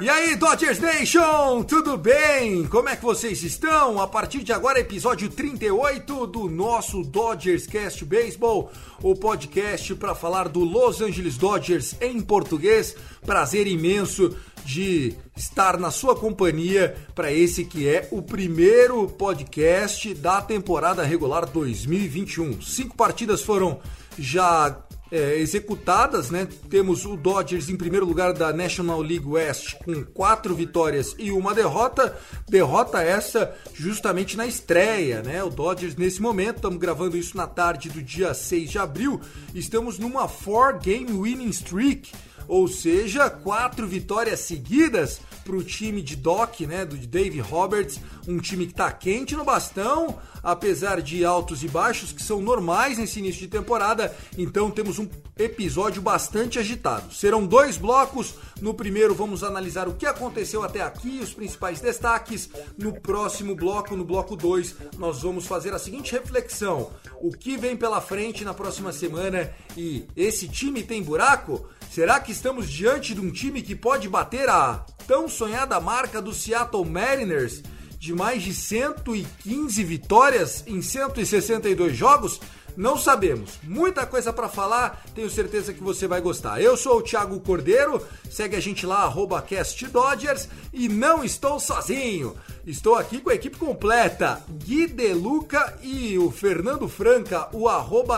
E aí, Dodgers Nation, tudo bem? Como é que vocês estão? A partir de agora, episódio 38 do nosso Dodgers Cast Baseball, o podcast para falar do Los Angeles Dodgers em português. Prazer imenso de estar na sua companhia para esse que é o primeiro podcast da temporada regular 2021. Cinco partidas foram já é, executadas, né? Temos o Dodgers em primeiro lugar da National League West com quatro vitórias e uma derrota. Derrota essa justamente na estreia, né? O Dodgers nesse momento, estamos gravando isso na tarde do dia 6 de abril, estamos numa four game winning streak, ou seja, quatro vitórias seguidas para o time de Doc, né, do Dave Roberts, um time que está quente no bastão, apesar de altos e baixos que são normais nesse início de temporada. Então temos um episódio bastante agitado. Serão dois blocos. No primeiro vamos analisar o que aconteceu até aqui, os principais destaques. No próximo bloco, no bloco 2, nós vamos fazer a seguinte reflexão: o que vem pela frente na próxima semana e esse time tem buraco? Será que estamos diante de um time que pode bater a tão sonhada marca do Seattle Mariners de mais de 115 vitórias em 162 jogos? Não sabemos. Muita coisa para falar, tenho certeza que você vai gostar. Eu sou o Thiago Cordeiro, segue a gente lá, CastDodgers, e não estou sozinho. Estou aqui com a equipe completa, Gui Deluca e o Fernando Franca, o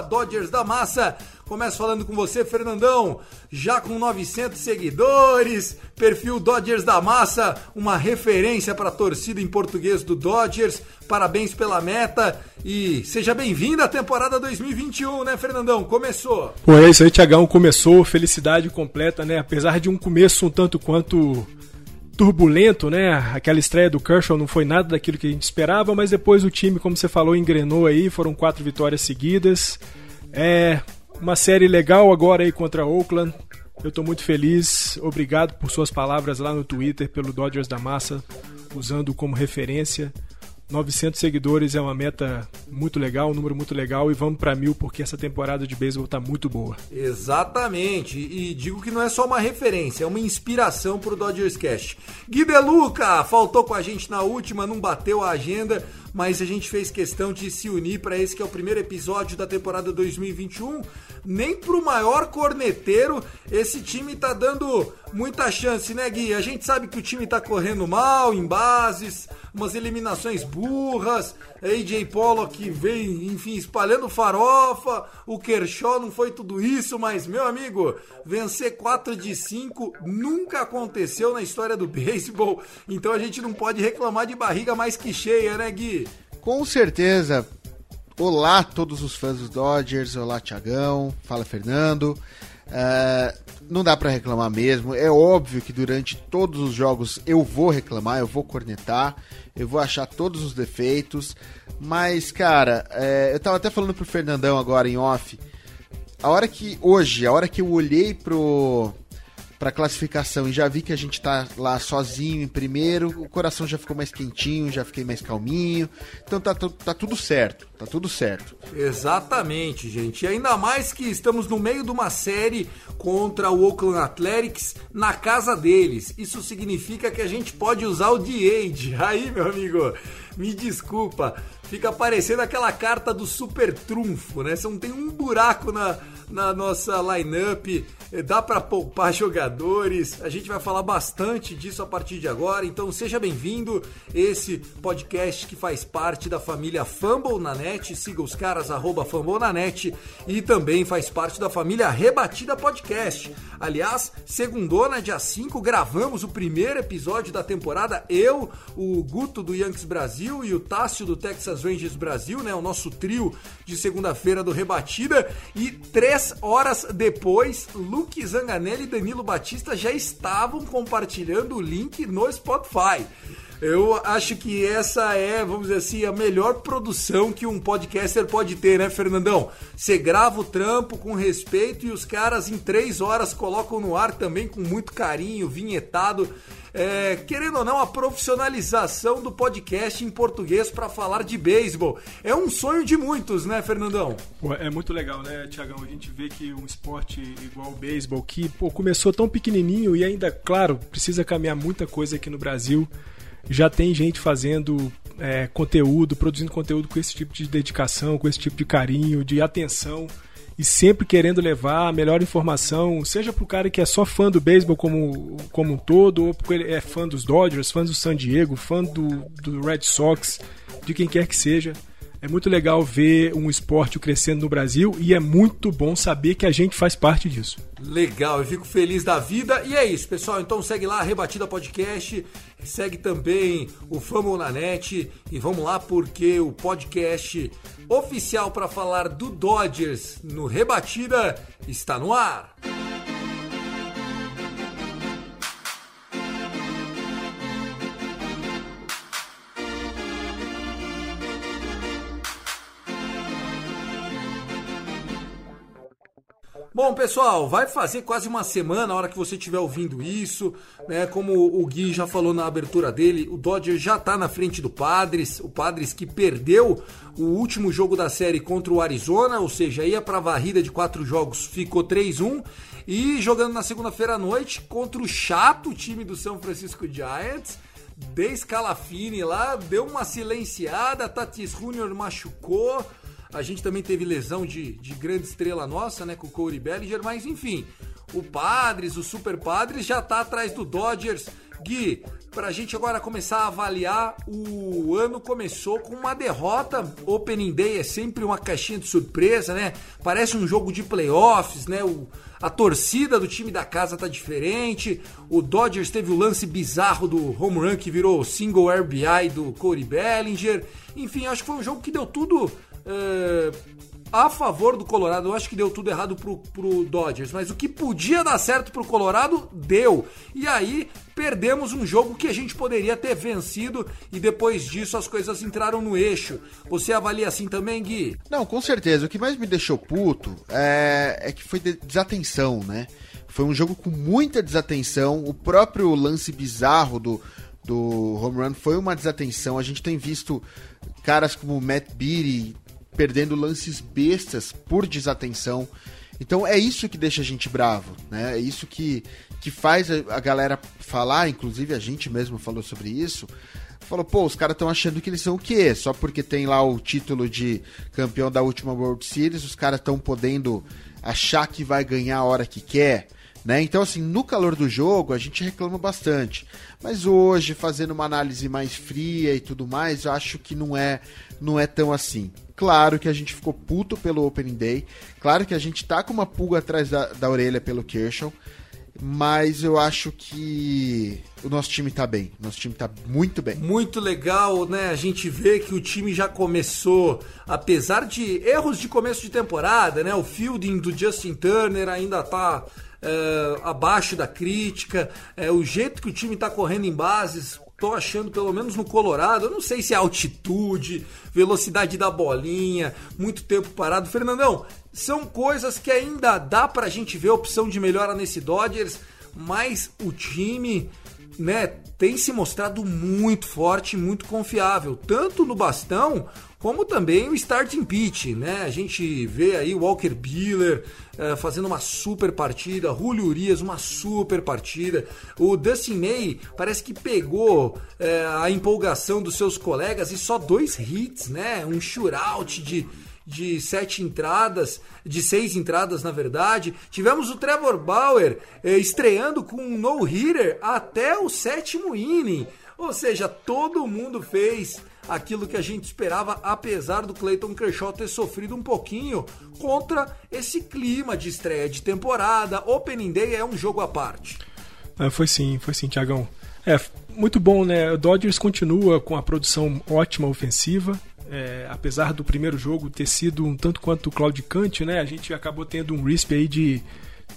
Dodgers da Massa. Começo falando com você, Fernandão, já com 900 seguidores, perfil Dodgers da Massa, uma referência para a torcida em português do Dodgers. Parabéns pela meta e seja bem-vindo à temporada 2021, né, Fernandão? Começou. Pô, é isso aí, Tiagão. Começou, felicidade completa, né? Apesar de um começo um tanto quanto turbulento, né? Aquela estreia do Kershaw não foi nada daquilo que a gente esperava, mas depois o time, como você falou, engrenou aí, foram quatro vitórias seguidas. É uma série legal agora aí contra Oakland. Eu tô muito feliz. Obrigado por suas palavras lá no Twitter, pelo Dodgers da Massa, usando como referência. 900 seguidores é uma meta muito legal, um número muito legal e vamos para mil porque essa temporada de beisebol tá muito boa. Exatamente, e digo que não é só uma referência, é uma inspiração pro Dodgers Cast. Gui Deluca faltou com a gente na última, não bateu a agenda, mas a gente fez questão de se unir para esse que é o primeiro episódio da temporada 2021. Nem pro maior corneteiro esse time tá dando muita chance, né, Gui? A gente sabe que o time tá correndo mal em bases, umas eliminações burras, AJ Pollock vem, enfim, espalhando farofa, o Kershaw não foi tudo isso, mas, meu amigo, vencer 4 de 5 nunca aconteceu na história do beisebol, então a gente não pode reclamar de barriga mais que cheia, né, Gui? Com certeza. Olá, todos os fãs dos Dodgers. Olá, Tiagão. Fala, Fernando. Uh, não dá pra reclamar mesmo. É óbvio que durante todos os jogos eu vou reclamar, eu vou cornetar, eu vou achar todos os defeitos. Mas, cara, é, eu tava até falando pro Fernandão agora em off. A hora que hoje, a hora que eu olhei pro para classificação e já vi que a gente tá lá sozinho em primeiro, o coração já ficou mais quentinho, já fiquei mais calminho. Então tá, tá tudo certo, tá tudo certo. Exatamente, gente. E ainda mais que estamos no meio de uma série contra o Oakland Athletics na casa deles. Isso significa que a gente pode usar o D-Age. Aí, meu amigo, me desculpa. Fica parecendo aquela carta do super trunfo, né? Você não tem um buraco na, na nossa lineup dá para poupar jogadores. A gente vai falar bastante disso a partir de agora, então seja bem-vindo. Esse podcast que faz parte da família Fumble na net, siga os caras arroba Fumble na net e também faz parte da família Rebatida Podcast. Aliás, segundona, dia 5, gravamos o primeiro episódio da temporada. Eu, o Guto do Yankees Brasil e o Tássio do Texas Rangers Brasil, né? O nosso trio de segunda-feira do Rebatida. E três horas depois, Lu Luke Zanganelli e Danilo Batista já estavam compartilhando o link no Spotify. Eu acho que essa é, vamos dizer assim, a melhor produção que um podcaster pode ter, né, Fernandão? Você grava o trampo com respeito e os caras em três horas colocam no ar também com muito carinho, vinhetado é, querendo ou não, a profissionalização do podcast em português para falar de beisebol. É um sonho de muitos, né, Fernandão? É muito legal, né, Tiagão? A gente vê que um esporte igual o beisebol, que pô, começou tão pequenininho e ainda, claro, precisa caminhar muita coisa aqui no Brasil. Já tem gente fazendo é, conteúdo, produzindo conteúdo com esse tipo de dedicação, com esse tipo de carinho, de atenção e sempre querendo levar a melhor informação, seja para o cara que é só fã do beisebol como, como um todo, ou porque ele é fã dos Dodgers, fã do San Diego, fã do, do Red Sox, de quem quer que seja. É muito legal ver um esporte crescendo no Brasil e é muito bom saber que a gente faz parte disso. Legal, eu fico feliz da vida. E é isso, pessoal. Então segue lá, Rebatida Podcast. Segue também o Famo na Net. E vamos lá, porque o podcast oficial para falar do Dodgers no Rebatida está no ar. Bom, pessoal, vai fazer quase uma semana na hora que você estiver ouvindo isso, né? Como o Gui já falou na abertura dele, o Dodger já está na frente do Padres, o Padres que perdeu o último jogo da série contra o Arizona, ou seja, ia para a varrida de quatro jogos, ficou 3-1 e jogando na segunda-feira à noite contra o chato time do São Francisco Giants. De Scalafini lá, deu uma silenciada, Tatis Junior machucou, a gente também teve lesão de, de grande estrela nossa, né, com o Corey Bellinger, mas enfim, o Padres, o Super Padres já tá atrás do Dodgers. Gui, pra gente agora começar a avaliar, o ano começou com uma derrota. Opening Day é sempre uma caixinha de surpresa, né? Parece um jogo de playoffs, né? O, a torcida do time da casa tá diferente. O Dodgers teve o lance bizarro do home run que virou single RBI do Corey Bellinger. Enfim, acho que foi um jogo que deu tudo é, a favor do Colorado. Eu acho que deu tudo errado pro, pro Dodgers, mas o que podia dar certo pro Colorado, deu. E aí perdemos um jogo que a gente poderia ter vencido e depois disso as coisas entraram no eixo. Você avalia assim também, Gui? Não, com certeza. O que mais me deixou puto é, é que foi desatenção, né? Foi um jogo com muita desatenção. O próprio lance bizarro do, do home run foi uma desatenção. A gente tem visto caras como Matt Beatty perdendo lances bestas por desatenção. Então é isso que deixa a gente bravo, né? É isso que, que faz a, galera falar, inclusive a gente mesmo falou sobre isso. Falou, pô, os caras estão achando que eles são o quê? Só porque tem lá o título de campeão da última World Series, os caras estão podendo achar que vai ganhar a hora que quer. Né? Então, assim, no calor do jogo, a gente reclama bastante. Mas hoje, fazendo uma análise mais fria e tudo mais, eu acho que não é, não é tão assim. Claro que a gente ficou puto pelo Opening Day. Claro que a gente tá com uma pulga atrás da, da orelha pelo Kershaw. Mas eu acho que o nosso time tá bem. Nosso time tá muito bem. Muito legal, né? A gente vê que o time já começou, apesar de erros de começo de temporada, né? O fielding do Justin Turner ainda tá é, abaixo da crítica. É, o jeito que o time está correndo em bases, tô achando, pelo menos no Colorado, eu não sei se é altitude, velocidade da bolinha, muito tempo parado. Fernandão, são coisas que ainda dá pra gente ver opção de melhora nesse Dodgers. mas o time né, tem se mostrado muito forte, muito confiável, tanto no bastão como também o starting pitch, né? A gente vê aí Walker Buehler uh, fazendo uma super partida, Julio Urias uma super partida, o Dustin May parece que pegou uh, a empolgação dos seus colegas e só dois hits, né? Um shootout de de sete entradas, de seis entradas na verdade. Tivemos o Trevor Bauer eh, estreando com um no-hitter até o sétimo inning. Ou seja, todo mundo fez aquilo que a gente esperava, apesar do Clayton Kershaw ter sofrido um pouquinho contra esse clima de estreia de temporada. Opening Day é um jogo à parte. Ah, foi sim, foi sim, Tiagão. É, muito bom, né? O Dodgers continua com a produção ótima ofensiva. É, apesar do primeiro jogo ter sido um tanto quanto claudicante, né? A gente acabou tendo um RISP aí de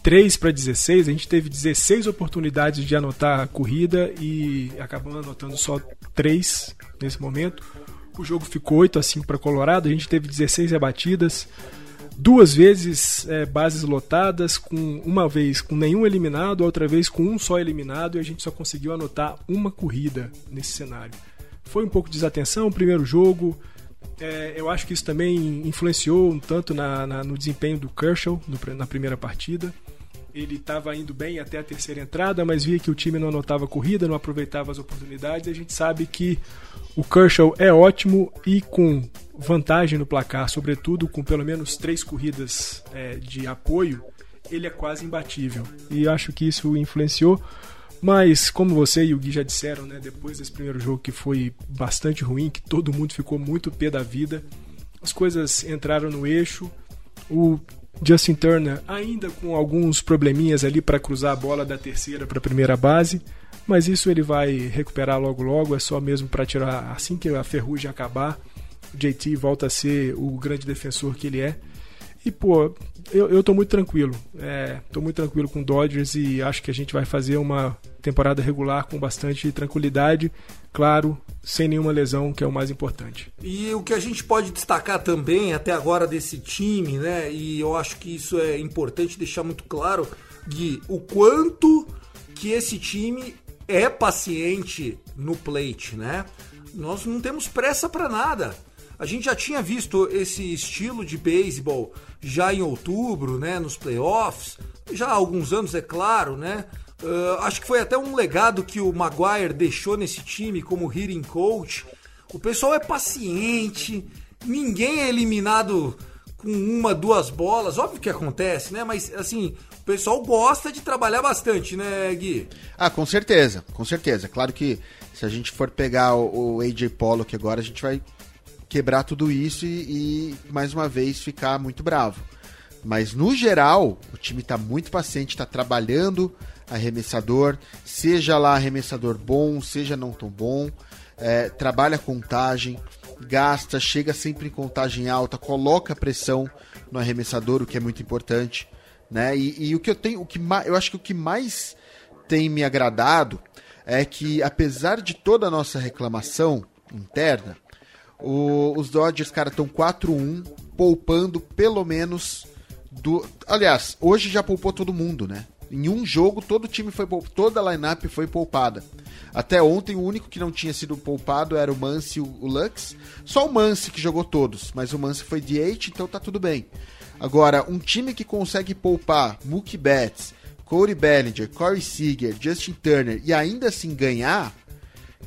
3 para 16, a gente teve 16 oportunidades de anotar a corrida e acabamos anotando só 3 nesse momento. O jogo ficou 8 a 5 para Colorado, a gente teve 16 rebatidas, duas vezes é, bases lotadas, com uma vez com nenhum eliminado, outra vez com um só eliminado e a gente só conseguiu anotar uma corrida nesse cenário. Foi um pouco de desatenção primeiro jogo, é, eu acho que isso também influenciou um tanto na, na, no desempenho do Kershaw no, na primeira partida. Ele estava indo bem até a terceira entrada, mas via que o time não anotava corrida, não aproveitava as oportunidades. A gente sabe que o Kershaw é ótimo e com vantagem no placar, sobretudo com pelo menos três corridas é, de apoio, ele é quase imbatível. E acho que isso influenciou. Mas, como você e o Gui já disseram, né, depois desse primeiro jogo que foi bastante ruim, que todo mundo ficou muito pé da vida, as coisas entraram no eixo. O Justin Turner ainda com alguns probleminhas ali para cruzar a bola da terceira para a primeira base, mas isso ele vai recuperar logo logo, é só mesmo para tirar assim que a ferrugem acabar, o JT volta a ser o grande defensor que ele é. E, pô, eu, eu tô muito tranquilo. É, tô muito tranquilo com o Dodgers e acho que a gente vai fazer uma temporada regular com bastante tranquilidade, claro, sem nenhuma lesão, que é o mais importante. E o que a gente pode destacar também até agora desse time, né? E eu acho que isso é importante deixar muito claro, Gui, o quanto que esse time é paciente no plate, né? Nós não temos pressa para nada. A gente já tinha visto esse estilo de beisebol já em outubro, né, nos playoffs, já há alguns anos, é claro, né? Uh, acho que foi até um legado que o Maguire deixou nesse time como hitting coach. O pessoal é paciente, ninguém é eliminado com uma, duas bolas. Óbvio que acontece, né? Mas assim, o pessoal gosta de trabalhar bastante, né, Gui? Ah, com certeza, com certeza. Claro que se a gente for pegar o, o AJ Pollock agora, a gente vai quebrar tudo isso e, e, mais uma vez ficar muito bravo. Mas no geral, o time está muito paciente, está trabalhando arremessador, seja lá arremessador bom, seja não tão bom, é, trabalha contagem, gasta, chega sempre em contagem alta, coloca pressão no arremessador, o que é muito importante, né? E, e o que eu tenho, o que eu acho que o que mais tem me agradado é que apesar de toda a nossa reclamação interna, o, os Dodgers, cara, estão 4-1, poupando pelo menos do. Aliás, hoje já poupou todo mundo, né? Em um jogo, todo time foi toda a lineup foi poupada. Até ontem, o único que não tinha sido poupado era o Mance e o Lux. Só o Mance que jogou todos, mas o Mance foi DH, então tá tudo bem. Agora, um time que consegue poupar Mookie Betts, Cody Bellinger, Corey Seager, Justin Turner e ainda assim ganhar,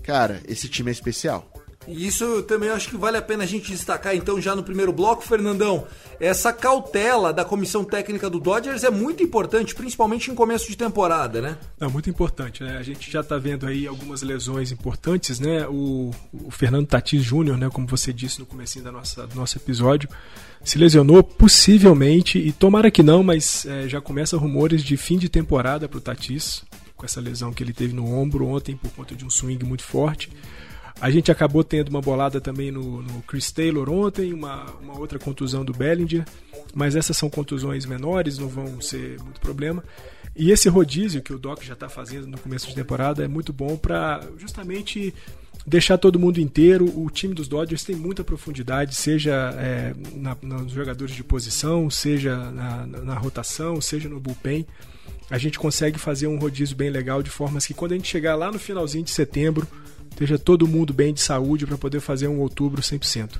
cara, esse time é especial. E isso também acho que vale a pena a gente destacar, então, já no primeiro bloco, Fernandão. Essa cautela da comissão técnica do Dodgers é muito importante, principalmente em começo de temporada, né? É muito importante, né? A gente já está vendo aí algumas lesões importantes, né? O, o Fernando Tatis Júnior, né? Como você disse no começo da nossa, do nosso episódio, se lesionou possivelmente, e tomara que não, mas é, já começa rumores de fim de temporada para o Tatis, com essa lesão que ele teve no ombro ontem por conta de um swing muito forte. A gente acabou tendo uma bolada também no, no Chris Taylor ontem, uma, uma outra contusão do Bellinger, mas essas são contusões menores, não vão ser muito problema. E esse rodízio que o Doc já está fazendo no começo de temporada é muito bom para justamente deixar todo mundo inteiro. O time dos Dodgers tem muita profundidade, seja é, na, nos jogadores de posição, seja na, na, na rotação, seja no bullpen. a gente consegue fazer um rodízio bem legal de formas que quando a gente chegar lá no finalzinho de setembro, esteja todo mundo bem de saúde para poder fazer um outubro 100%.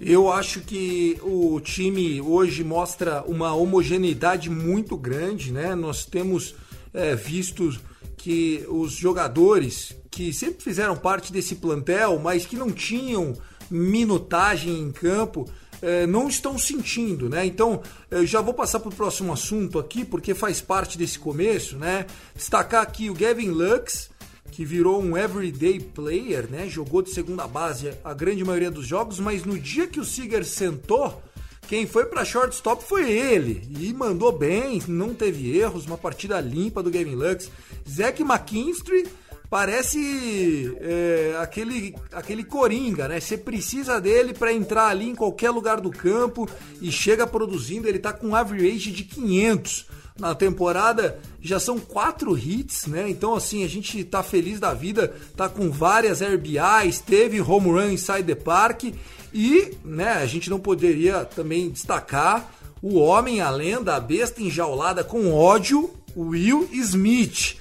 Eu acho que o time hoje mostra uma homogeneidade muito grande, né? Nós temos é, visto que os jogadores que sempre fizeram parte desse plantel, mas que não tinham minutagem em campo, é, não estão sentindo, né? Então, eu já vou passar para o próximo assunto aqui, porque faz parte desse começo, né? Destacar aqui o Gavin Lux, que virou um everyday player, né? Jogou de segunda base a grande maioria dos jogos, mas no dia que o Seager sentou, quem foi para shortstop foi ele e mandou bem, não teve erros, uma partida limpa do Gavin Lux. Zack McKinstry parece é, aquele, aquele coringa, né? Você precisa dele para entrar ali em qualquer lugar do campo e chega produzindo. Ele tá com um average de 500 na temporada. Já são quatro hits, né? Então, assim, a gente tá feliz da vida, tá com várias RBIs, teve home run inside the park e, né, a gente não poderia também destacar o homem, a lenda, a besta enjaulada com ódio, Will Smith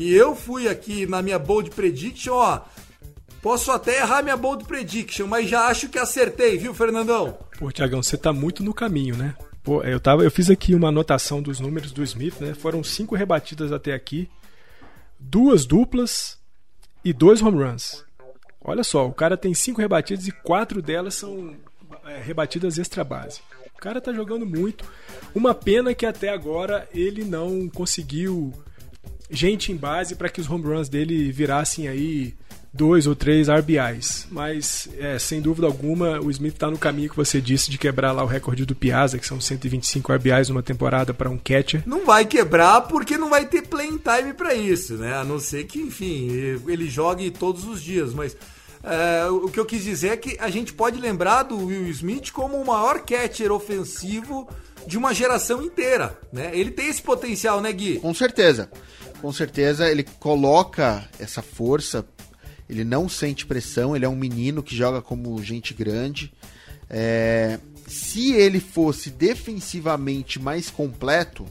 que eu fui aqui na minha bold prediction, ó. Posso até errar minha bold prediction, mas já acho que acertei, viu, Fernandão? Pô, Tiagão, você tá muito no caminho, né? Pô, eu, tava, eu fiz aqui uma anotação dos números do Smith, né? Foram cinco rebatidas até aqui, duas duplas e dois home runs. Olha só, o cara tem cinco rebatidas e quatro delas são é, rebatidas extra base. O cara tá jogando muito. Uma pena que até agora ele não conseguiu gente em base para que os home runs dele virassem aí dois ou três RBIs. Mas, é, sem dúvida alguma, o Smith está no caminho que você disse de quebrar lá o recorde do Piazza, que são 125 RBIs numa temporada para um catcher. Não vai quebrar porque não vai ter playing time para isso, né? A não ser que, enfim, ele jogue todos os dias, mas... É, o que eu quis dizer é que a gente pode lembrar do Will Smith como o maior catcher ofensivo de uma geração inteira, né? Ele tem esse potencial, né, Gui? Com certeza com certeza ele coloca essa força, ele não sente pressão, ele é um menino que joga como gente grande. É, se ele fosse defensivamente mais completo,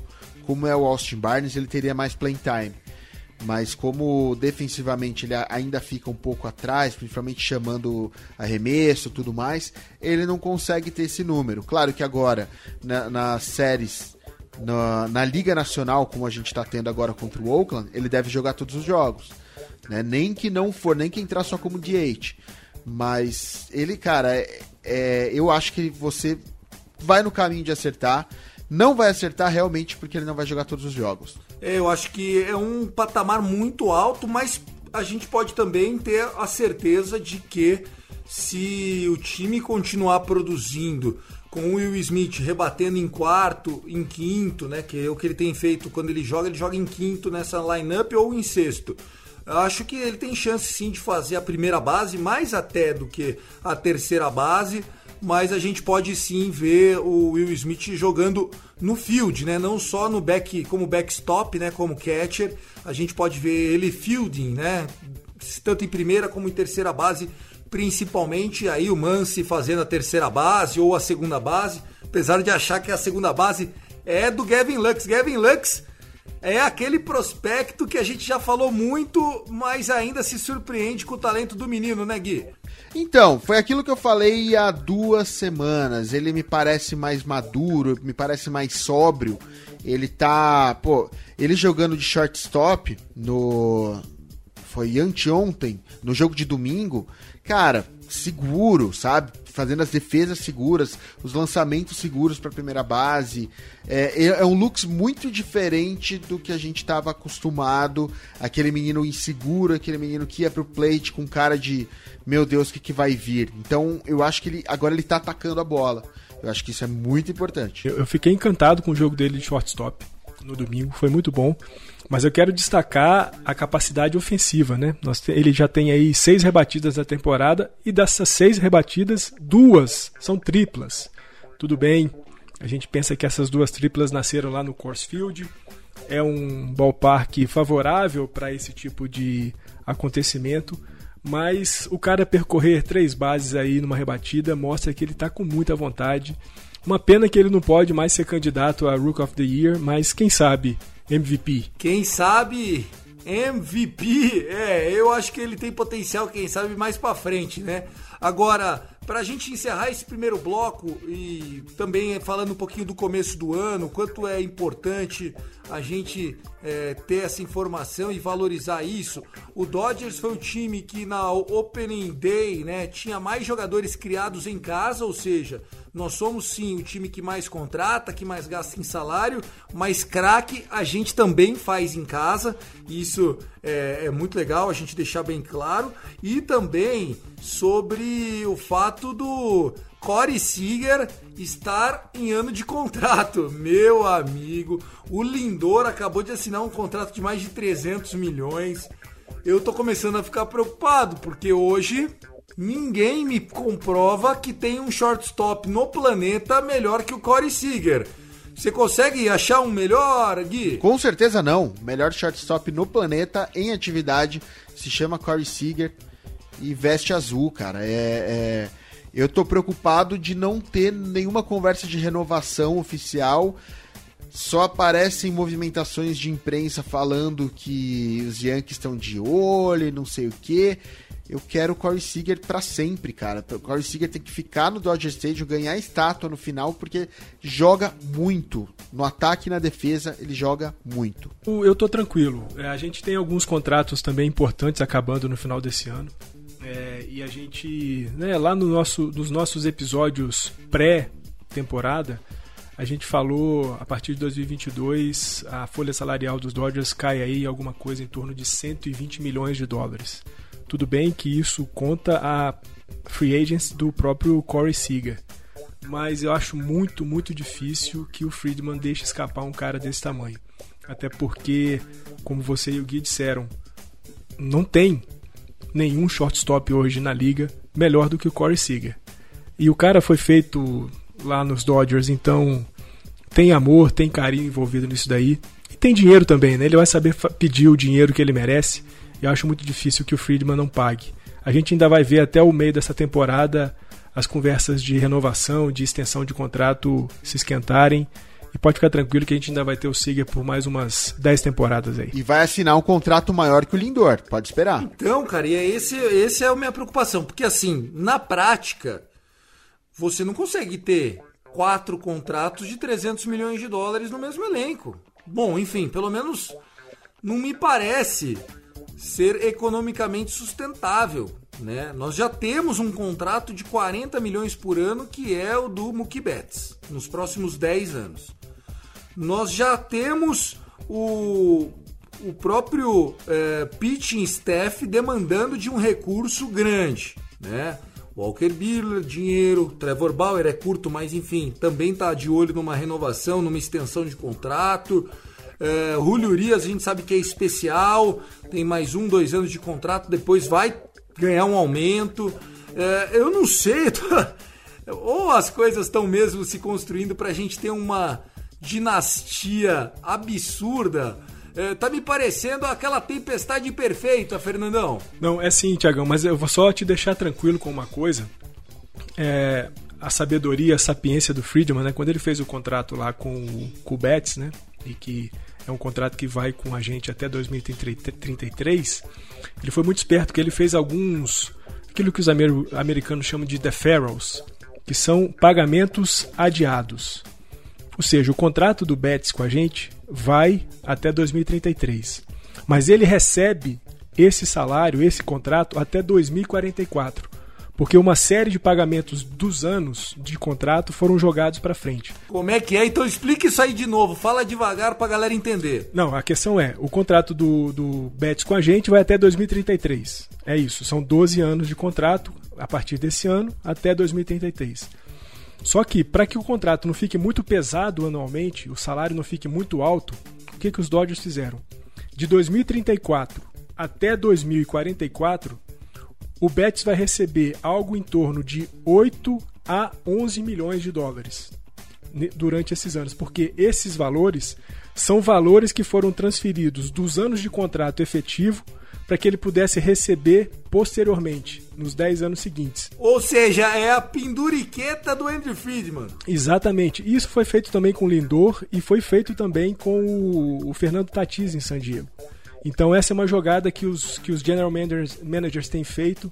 como é o Austin Barnes, ele teria mais playing time. Mas como defensivamente ele ainda fica um pouco atrás, principalmente chamando arremesso tudo mais, ele não consegue ter esse número. Claro que agora, na, nas séries na, na Liga Nacional, como a gente está tendo agora contra o Oakland, ele deve jogar todos os jogos. Né? Nem que não for, nem que entrar só como DH. Mas ele, cara, é, é, eu acho que você vai no caminho de acertar. Não vai acertar realmente porque ele não vai jogar todos os jogos. Eu acho que é um patamar muito alto, mas a gente pode também ter a certeza de que se o time continuar produzindo com o Will Smith rebatendo em quarto, em quinto, né? Que é o que ele tem feito quando ele joga, ele joga em quinto nessa lineup ou em sexto. Acho que ele tem chance sim de fazer a primeira base, mais até do que a terceira base, mas a gente pode sim ver o Will Smith jogando no field, né? Não só no back como backstop, né? Como catcher, a gente pode ver ele fielding, né? Tanto em primeira como em terceira base principalmente aí o Mansi fazendo a terceira base ou a segunda base, apesar de achar que a segunda base é do Gavin Lux. Gavin Lux é aquele prospecto que a gente já falou muito, mas ainda se surpreende com o talento do menino, né, Gui? Então, foi aquilo que eu falei há duas semanas. Ele me parece mais maduro, me parece mais sóbrio. Ele tá, pô, ele jogando de shortstop no foi anteontem, no jogo de domingo, cara, seguro, sabe? Fazendo as defesas seguras, os lançamentos seguros para a primeira base. É, é, é um looks muito diferente do que a gente estava acostumado. Aquele menino inseguro, aquele menino que ia pro plate com cara de meu Deus, o que, que vai vir? Então eu acho que ele agora ele tá atacando a bola. Eu acho que isso é muito importante. Eu, eu fiquei encantado com o jogo dele de shortstop no domingo, foi muito bom. Mas eu quero destacar a capacidade ofensiva, né? ele já tem aí seis rebatidas na temporada e dessas seis rebatidas, duas são triplas. Tudo bem, a gente pensa que essas duas triplas nasceram lá no Course Field. É um ballpark favorável para esse tipo de acontecimento, mas o cara percorrer três bases aí numa rebatida mostra que ele está com muita vontade. Uma pena que ele não pode mais ser candidato a Rook of the Year, mas quem sabe MVP. Quem sabe MVP, é, eu acho que ele tem potencial, quem sabe, mais pra frente, né? Agora, pra gente encerrar esse primeiro bloco e também falando um pouquinho do começo do ano, quanto é importante a gente é, ter essa informação e valorizar isso. O Dodgers foi o time que na Opening Day, né, tinha mais jogadores criados em casa, ou seja, nós somos sim o time que mais contrata, que mais gasta em salário, mas craque a gente também faz em casa. Isso é, é, muito legal a gente deixar bem claro. E também sobre o fato do Corey Seager estar em ano de contrato. Meu amigo, o Lindor acabou de assinar um contrato de mais de 300 milhões. Eu tô começando a ficar preocupado, porque hoje ninguém me comprova que tem um shortstop no planeta melhor que o Corey Seager. Você consegue achar um melhor, Gui? Com certeza não. Melhor shortstop no planeta em atividade se chama Corey Seager e veste azul, cara. É, é, eu tô preocupado de não ter nenhuma conversa de renovação oficial. Só aparecem movimentações de imprensa falando que os Yankees estão de olho não sei o que eu quero o Corey Seager para sempre, cara. O Corey Seager tem que ficar no Dodger Stadium, ganhar estátua no final, porque joga muito. No ataque e na defesa, ele joga muito. Eu tô tranquilo. É, a gente tem alguns contratos também importantes acabando no final desse ano. É, e a gente, né, lá no nosso, nos nossos episódios pré-temporada, a gente falou a partir de 2022 a folha salarial dos Dodgers cai aí alguma coisa em torno de 120 milhões de dólares. Tudo bem que isso conta a free agents do próprio Corey Seager. Mas eu acho muito, muito difícil que o Friedman deixe escapar um cara desse tamanho. Até porque, como você e o Gui disseram, não tem nenhum shortstop hoje na liga melhor do que o Corey Seager. E o cara foi feito lá nos Dodgers, então tem amor, tem carinho envolvido nisso daí. E tem dinheiro também, né? Ele vai saber pedir o dinheiro que ele merece eu acho muito difícil que o Friedman não pague. A gente ainda vai ver até o meio dessa temporada as conversas de renovação, de extensão de contrato se esquentarem. E pode ficar tranquilo que a gente ainda vai ter o Seager por mais umas 10 temporadas aí. E vai assinar um contrato maior que o Lindor, pode esperar. Então, cara, e é esse, esse é a minha preocupação. Porque assim, na prática, você não consegue ter quatro contratos de 300 milhões de dólares no mesmo elenco. Bom, enfim, pelo menos não me parece ser economicamente sustentável. Né? Nós já temos um contrato de 40 milhões por ano, que é o do Mookie Betts, nos próximos 10 anos. Nós já temos o, o próprio é, pitching staff demandando de um recurso grande. Né? Walker Buehler, dinheiro. Trevor Bauer é curto, mas enfim, também está de olho numa renovação, numa extensão de contrato. É, Julio Urias, a gente sabe que é especial, tem mais um, dois anos de contrato, depois vai ganhar um aumento. É, eu não sei, ou as coisas estão mesmo se construindo para a gente ter uma dinastia absurda. É, tá me parecendo aquela tempestade perfeita, Fernandão. Não, é sim, Tiagão, mas eu vou só te deixar tranquilo com uma coisa. É, a sabedoria, a sapiência do Friedman, né? Quando ele fez o contrato lá com, com o Betts, né? E que é um contrato que vai com a gente até 2033. Ele foi muito esperto, porque ele fez alguns. aquilo que os americanos chamam de deferrals, que são pagamentos adiados. Ou seja, o contrato do Betts com a gente vai até 2033. Mas ele recebe esse salário, esse contrato, até 2044 porque uma série de pagamentos dos anos de contrato foram jogados para frente. Como é que é? Então explica isso aí de novo, fala devagar para a galera entender. Não, a questão é, o contrato do, do Betis com a gente vai até 2033. É isso, são 12 anos de contrato a partir desse ano até 2033. Só que para que o contrato não fique muito pesado anualmente, o salário não fique muito alto, o que, que os Dodgers fizeram? De 2034 até 2044, o Betis vai receber algo em torno de 8 a 11 milhões de dólares durante esses anos, porque esses valores são valores que foram transferidos dos anos de contrato efetivo para que ele pudesse receber posteriormente, nos 10 anos seguintes. Ou seja, é a penduriqueta do Andrew Friedman. Exatamente. Isso foi feito também com o Lindor e foi feito também com o, Fernando Tatis em San Diego. Então essa é uma jogada que os, que os general managers, managers têm feito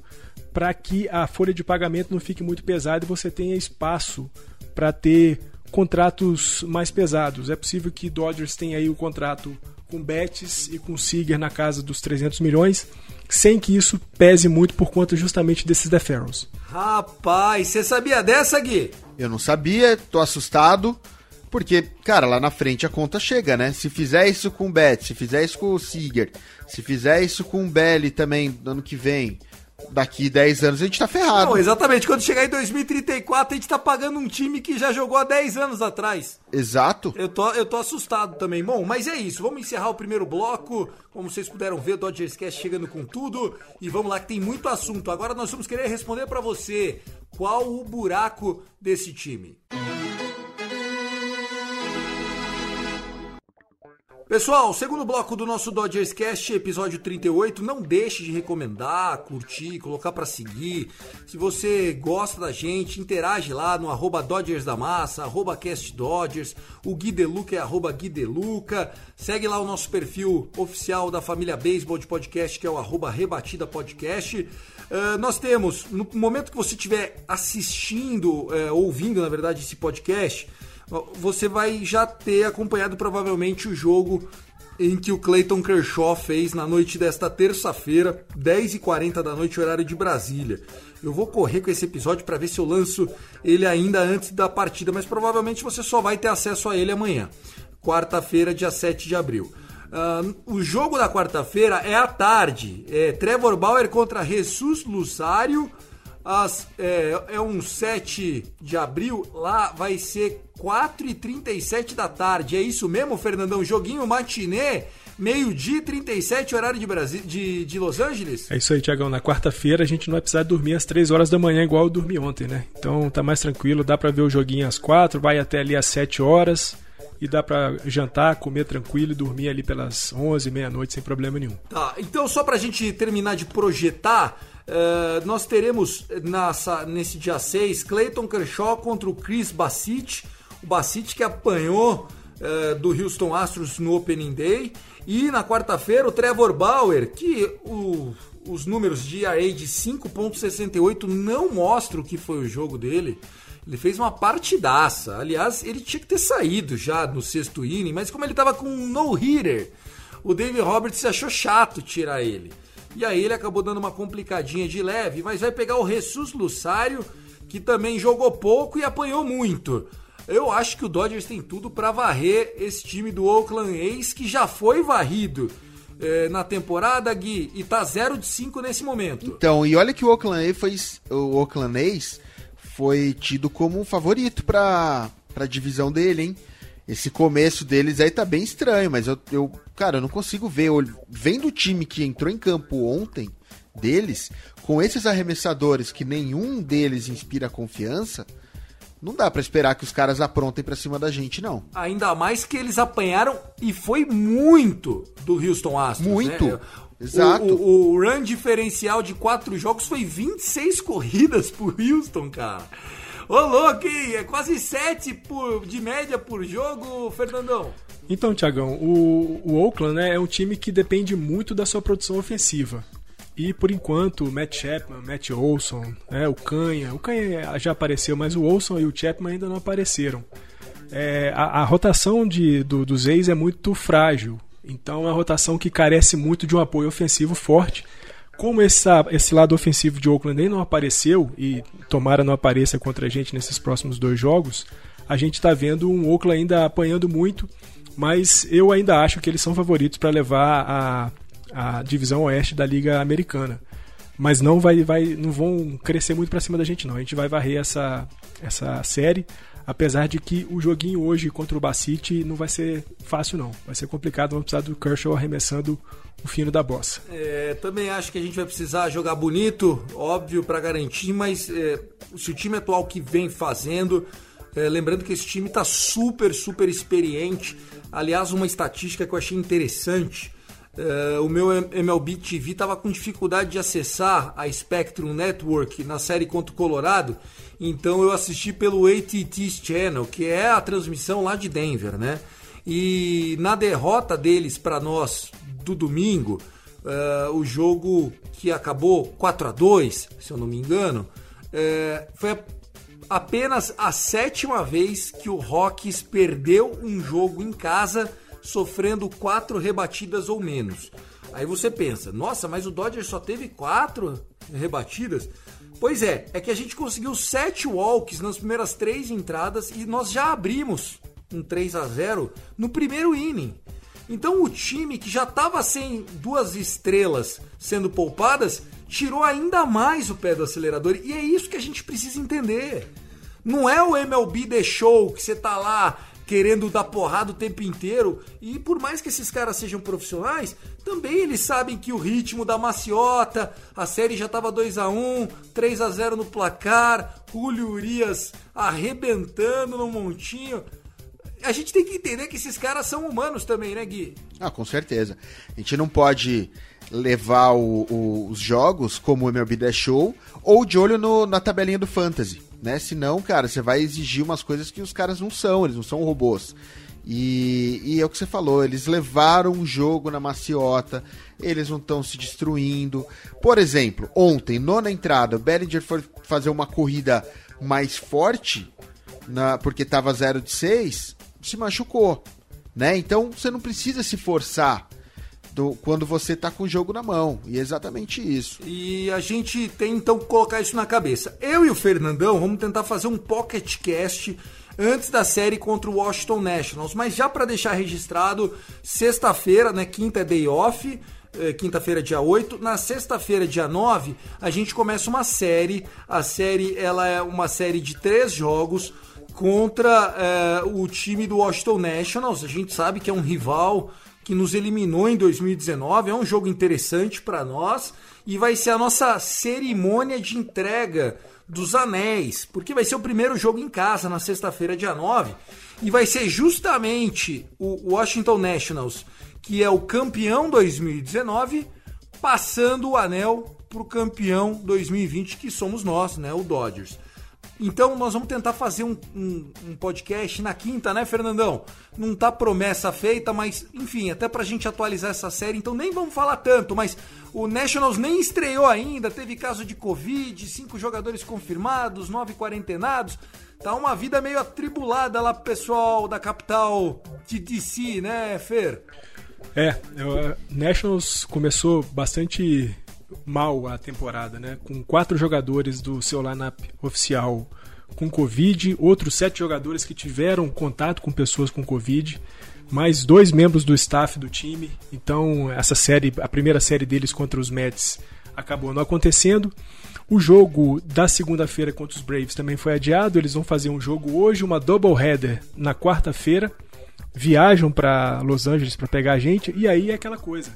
para que a folha de pagamento não fique muito pesada e você tenha espaço para ter contratos mais pesados. É possível que Dodgers tenha aí o contrato com Betts e com Seager na casa dos 300 milhões, sem que isso pese muito por conta justamente desses deferrals. Rapaz, você sabia dessa, Gui? Eu não sabia, tô assustado. Porque, cara, lá na frente a conta chega, né? Se fizer isso com o Betts, se fizer isso com o Seager, se fizer isso com o Belly também no ano que vem, daqui 10 anos a gente tá ferrado. Não, exatamente. Quando chegar em 2034, a gente tá pagando um time que já jogou há 10 anos atrás. Exato. Eu tô, eu tô assustado também. Bom, mas é isso. Vamos encerrar o primeiro bloco. Como vocês puderam ver, o Dodgers Cast chegando com tudo. E vamos lá que tem muito assunto. Agora nós vamos querer responder para você qual o buraco desse time. Pessoal, segundo bloco do nosso Dodgers Cast, episódio 38. Não deixe de recomendar, curtir, colocar para seguir. Se você gosta da gente, interage lá no arroba Dodgers da Massa, arroba Cast Dodgers. O Gui Deluca é arroba Gui Deluca. Segue lá o nosso perfil oficial da família Baseball de podcast, que é o arroba Rebatida Podcast. Uh, nós temos, no momento que você estiver assistindo, uh, ouvindo, na verdade, esse podcast, você vai já ter acompanhado provavelmente o jogo em que o Clayton Kershaw fez na noite desta terça-feira, 10h40 da noite, horário de Brasília. Eu vou correr com esse episódio para ver se eu lanço ele ainda antes da partida, mas provavelmente você só vai ter acesso a ele amanhã, quarta-feira, dia 7 de abril. Uh, o jogo da quarta-feira é à tarde. É Trevor Bauer contra Jesus Lusário as, é, é um 7 de abril, lá vai ser 4h37 da tarde. É isso mesmo, Fernandão? Joguinho matinê, meio-dia 37, horário de, Brasil, de, de Los Angeles? É isso aí, Tiagão. Na quarta-feira a gente não vai precisar dormir às 3 horas da manhã, igual eu dormi ontem, né? Então tá mais tranquilo, dá pra ver o joguinho às 4, vai até ali às 7 horas e dá para jantar, comer tranquilo e dormir ali pelas 11, meia-noite sem problema nenhum. Tá, então só pra gente terminar de projetar, Uh, nós teremos nessa, nesse dia 6 Clayton Kershaw contra o Chris Bassett. O Bassett que apanhou uh, do Houston Astros no Opening Day. E na quarta-feira o Trevor Bauer, que o, os números de ERA de 5.68 não mostram o que foi o jogo dele. Ele fez uma partidaça. Aliás, ele tinha que ter saído já no sexto inning, mas como ele estava com um no-hitter, o David Roberts achou chato tirar ele. E aí ele acabou dando uma complicadinha de leve, mas vai pegar o Jesus Lusário, que também jogou pouco e apanhou muito. Eu acho que o Dodgers tem tudo para varrer esse time do Oakland A's, que já foi varrido é, na temporada, Gui, e tá 0 de 5 nesse momento. Então, e olha que o Oakland A's foi, o Oakland A's foi tido como um favorito para a divisão dele, hein? Esse começo deles aí tá bem estranho, mas eu, eu cara, eu não consigo ver. Eu, vendo o time que entrou em campo ontem, deles, com esses arremessadores que nenhum deles inspira confiança, não dá para esperar que os caras aprontem para cima da gente, não. Ainda mais que eles apanharam e foi muito do Houston Astros. Muito. Né? Exato. O, o, o run diferencial de quatro jogos foi 26 corridas por Houston, cara. Ô, louco? É quase 7 por, de média por jogo, Fernandão. Então, Tiagão, o, o Oakland né, é um time que depende muito da sua produção ofensiva. E por enquanto, o Matt Chapman, Matt Olson, né, o Canha, o Canha já apareceu, mas o Olson e o Chapman ainda não apareceram. É, a, a, rotação de, do, dos ex é muito frágil, então é uma rotação que carece muito de um apoio ofensivo forte como essa, esse lado ofensivo de Oakland nem não apareceu, e tomara não apareça contra a gente nesses próximos dois jogos, a gente está vendo um Oakland ainda apanhando muito, mas eu ainda acho que eles são favoritos para levar a, a divisão oeste da Liga Americana. Mas não vai, vai não vão crescer muito para cima da gente não. A gente vai varrer essa, essa série, apesar de que o joguinho hoje contra o Bacite não vai ser fácil não. Vai ser complicado, vamos precisar do Kershaw arremessando o fino da bossa. É, também acho que a gente vai precisar jogar bonito, óbvio, para garantir, mas é, se o time atual que vem fazendo, é, lembrando que esse time está super, super experiente. Aliás, uma estatística que eu achei interessante. Uh, o meu MLB TV estava com dificuldade de acessar a Spectrum Network na série contra o Colorado, então eu assisti pelo ATT Channel, que é a transmissão lá de Denver, né? E na derrota deles para nós do domingo, uh, o jogo que acabou 4 a 2 se eu não me engano, uh, foi apenas a sétima vez que o Rockies perdeu um jogo em casa sofrendo quatro rebatidas ou menos. Aí você pensa, nossa, mas o Dodgers só teve quatro rebatidas? Pois é, é que a gente conseguiu sete walks nas primeiras três entradas e nós já abrimos um 3 a 0 no primeiro inning. Então o time que já estava sem duas estrelas sendo poupadas tirou ainda mais o pé do acelerador e é isso que a gente precisa entender. Não é o MLB The Show que você tá lá querendo dar porrada o tempo inteiro. E por mais que esses caras sejam profissionais, também eles sabem que o ritmo da maciota, a série já tava 2 a 1, 3 a 0 no placar, Julio Urias arrebentando no montinho. A gente tem que entender que esses caras são humanos também, né, Gui? Ah, com certeza. A gente não pode levar o, o, os jogos como o MLB The Show ou de olho no, na tabelinha do Fantasy né? Senão, cara, você vai exigir umas coisas que os caras não são, eles não são robôs. E, e é o que você falou, eles levaram o jogo na maciota, eles não estão se destruindo. Por exemplo, ontem, nona entrada, o Bellinger foi fazer uma corrida mais forte, na, porque estava 0 de 6, se machucou. Né? Então você não precisa se forçar do, quando você tá com o jogo na mão. E é exatamente isso. E a gente tem então que colocar isso na cabeça. Eu e o Fernandão vamos tentar fazer um pocket cast antes da série contra o Washington Nationals, mas já para deixar registrado, sexta-feira, né, quinta é day off, eh, quinta-feira dia 8, na sexta-feira dia 9, a gente começa uma série. A série ela é uma série de três jogos contra eh, o time do Washington Nationals. A gente sabe que é um rival que nos eliminou em 2019. É um jogo interessante para nós e vai ser a nossa cerimônia de entrega dos anéis, porque vai ser o primeiro jogo em casa na sexta-feira, dia 9, e vai ser justamente o Washington Nationals, que é o campeão 2019, passando o anel para o campeão 2020, que somos nós, né, o Dodgers. Então nós vamos tentar fazer um, um, um, podcast na quinta, né, Fernandão? Não tá promessa feita, mas enfim, até pra gente atualizar essa série, então nem vamos falar tanto, mas o Nationals nem estreou ainda, teve caso de Covid, cinco jogadores confirmados, nove quarentenados. Tá uma vida meio atribulada lá pro pessoal da capital de DC, né, Fer? É, o Nationals começou bastante mal a temporada, né? Com quatro jogadores do seu lineup oficial com Covid, outros sete jogadores que tiveram contato com pessoas com Covid, mais dois membros do staff do time. Então, essa série, a primeira série deles contra os Mets, acabou não acontecendo. O jogo da segunda-feira contra os Braves também foi adiado. Eles vão fazer um jogo hoje, uma doubleheader na quarta-feira. Viajam para Los Angeles para pegar a gente e aí é aquela coisa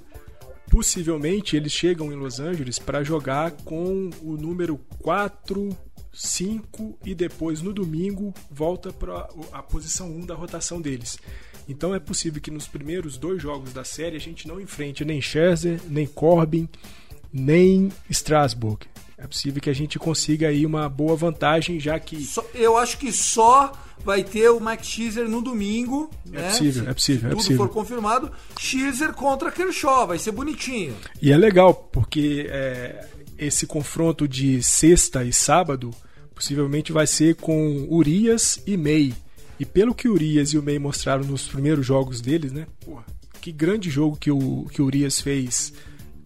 possivelmente eles chegam em Los Angeles para jogar com o número 4, 5 e depois no domingo volta para a posição 1 da rotação deles. Então é possível que nos primeiros dois jogos da série a gente não enfrente nem Scherzer, nem Corbin, nem Strasbourg. É possível que a gente consiga aí uma boa vantagem, já que. Só, eu acho que só vai ter o Max Scherzer no domingo. É né? possível, é possível. Se é tudo for confirmado. Scherzer contra Kershaw, vai ser bonitinho. E é legal, porque é, esse confronto de sexta e sábado possivelmente vai ser com Urias e May. E pelo que Urias e o May mostraram nos primeiros jogos deles, né? Porra, que grande jogo que o, que o Urias fez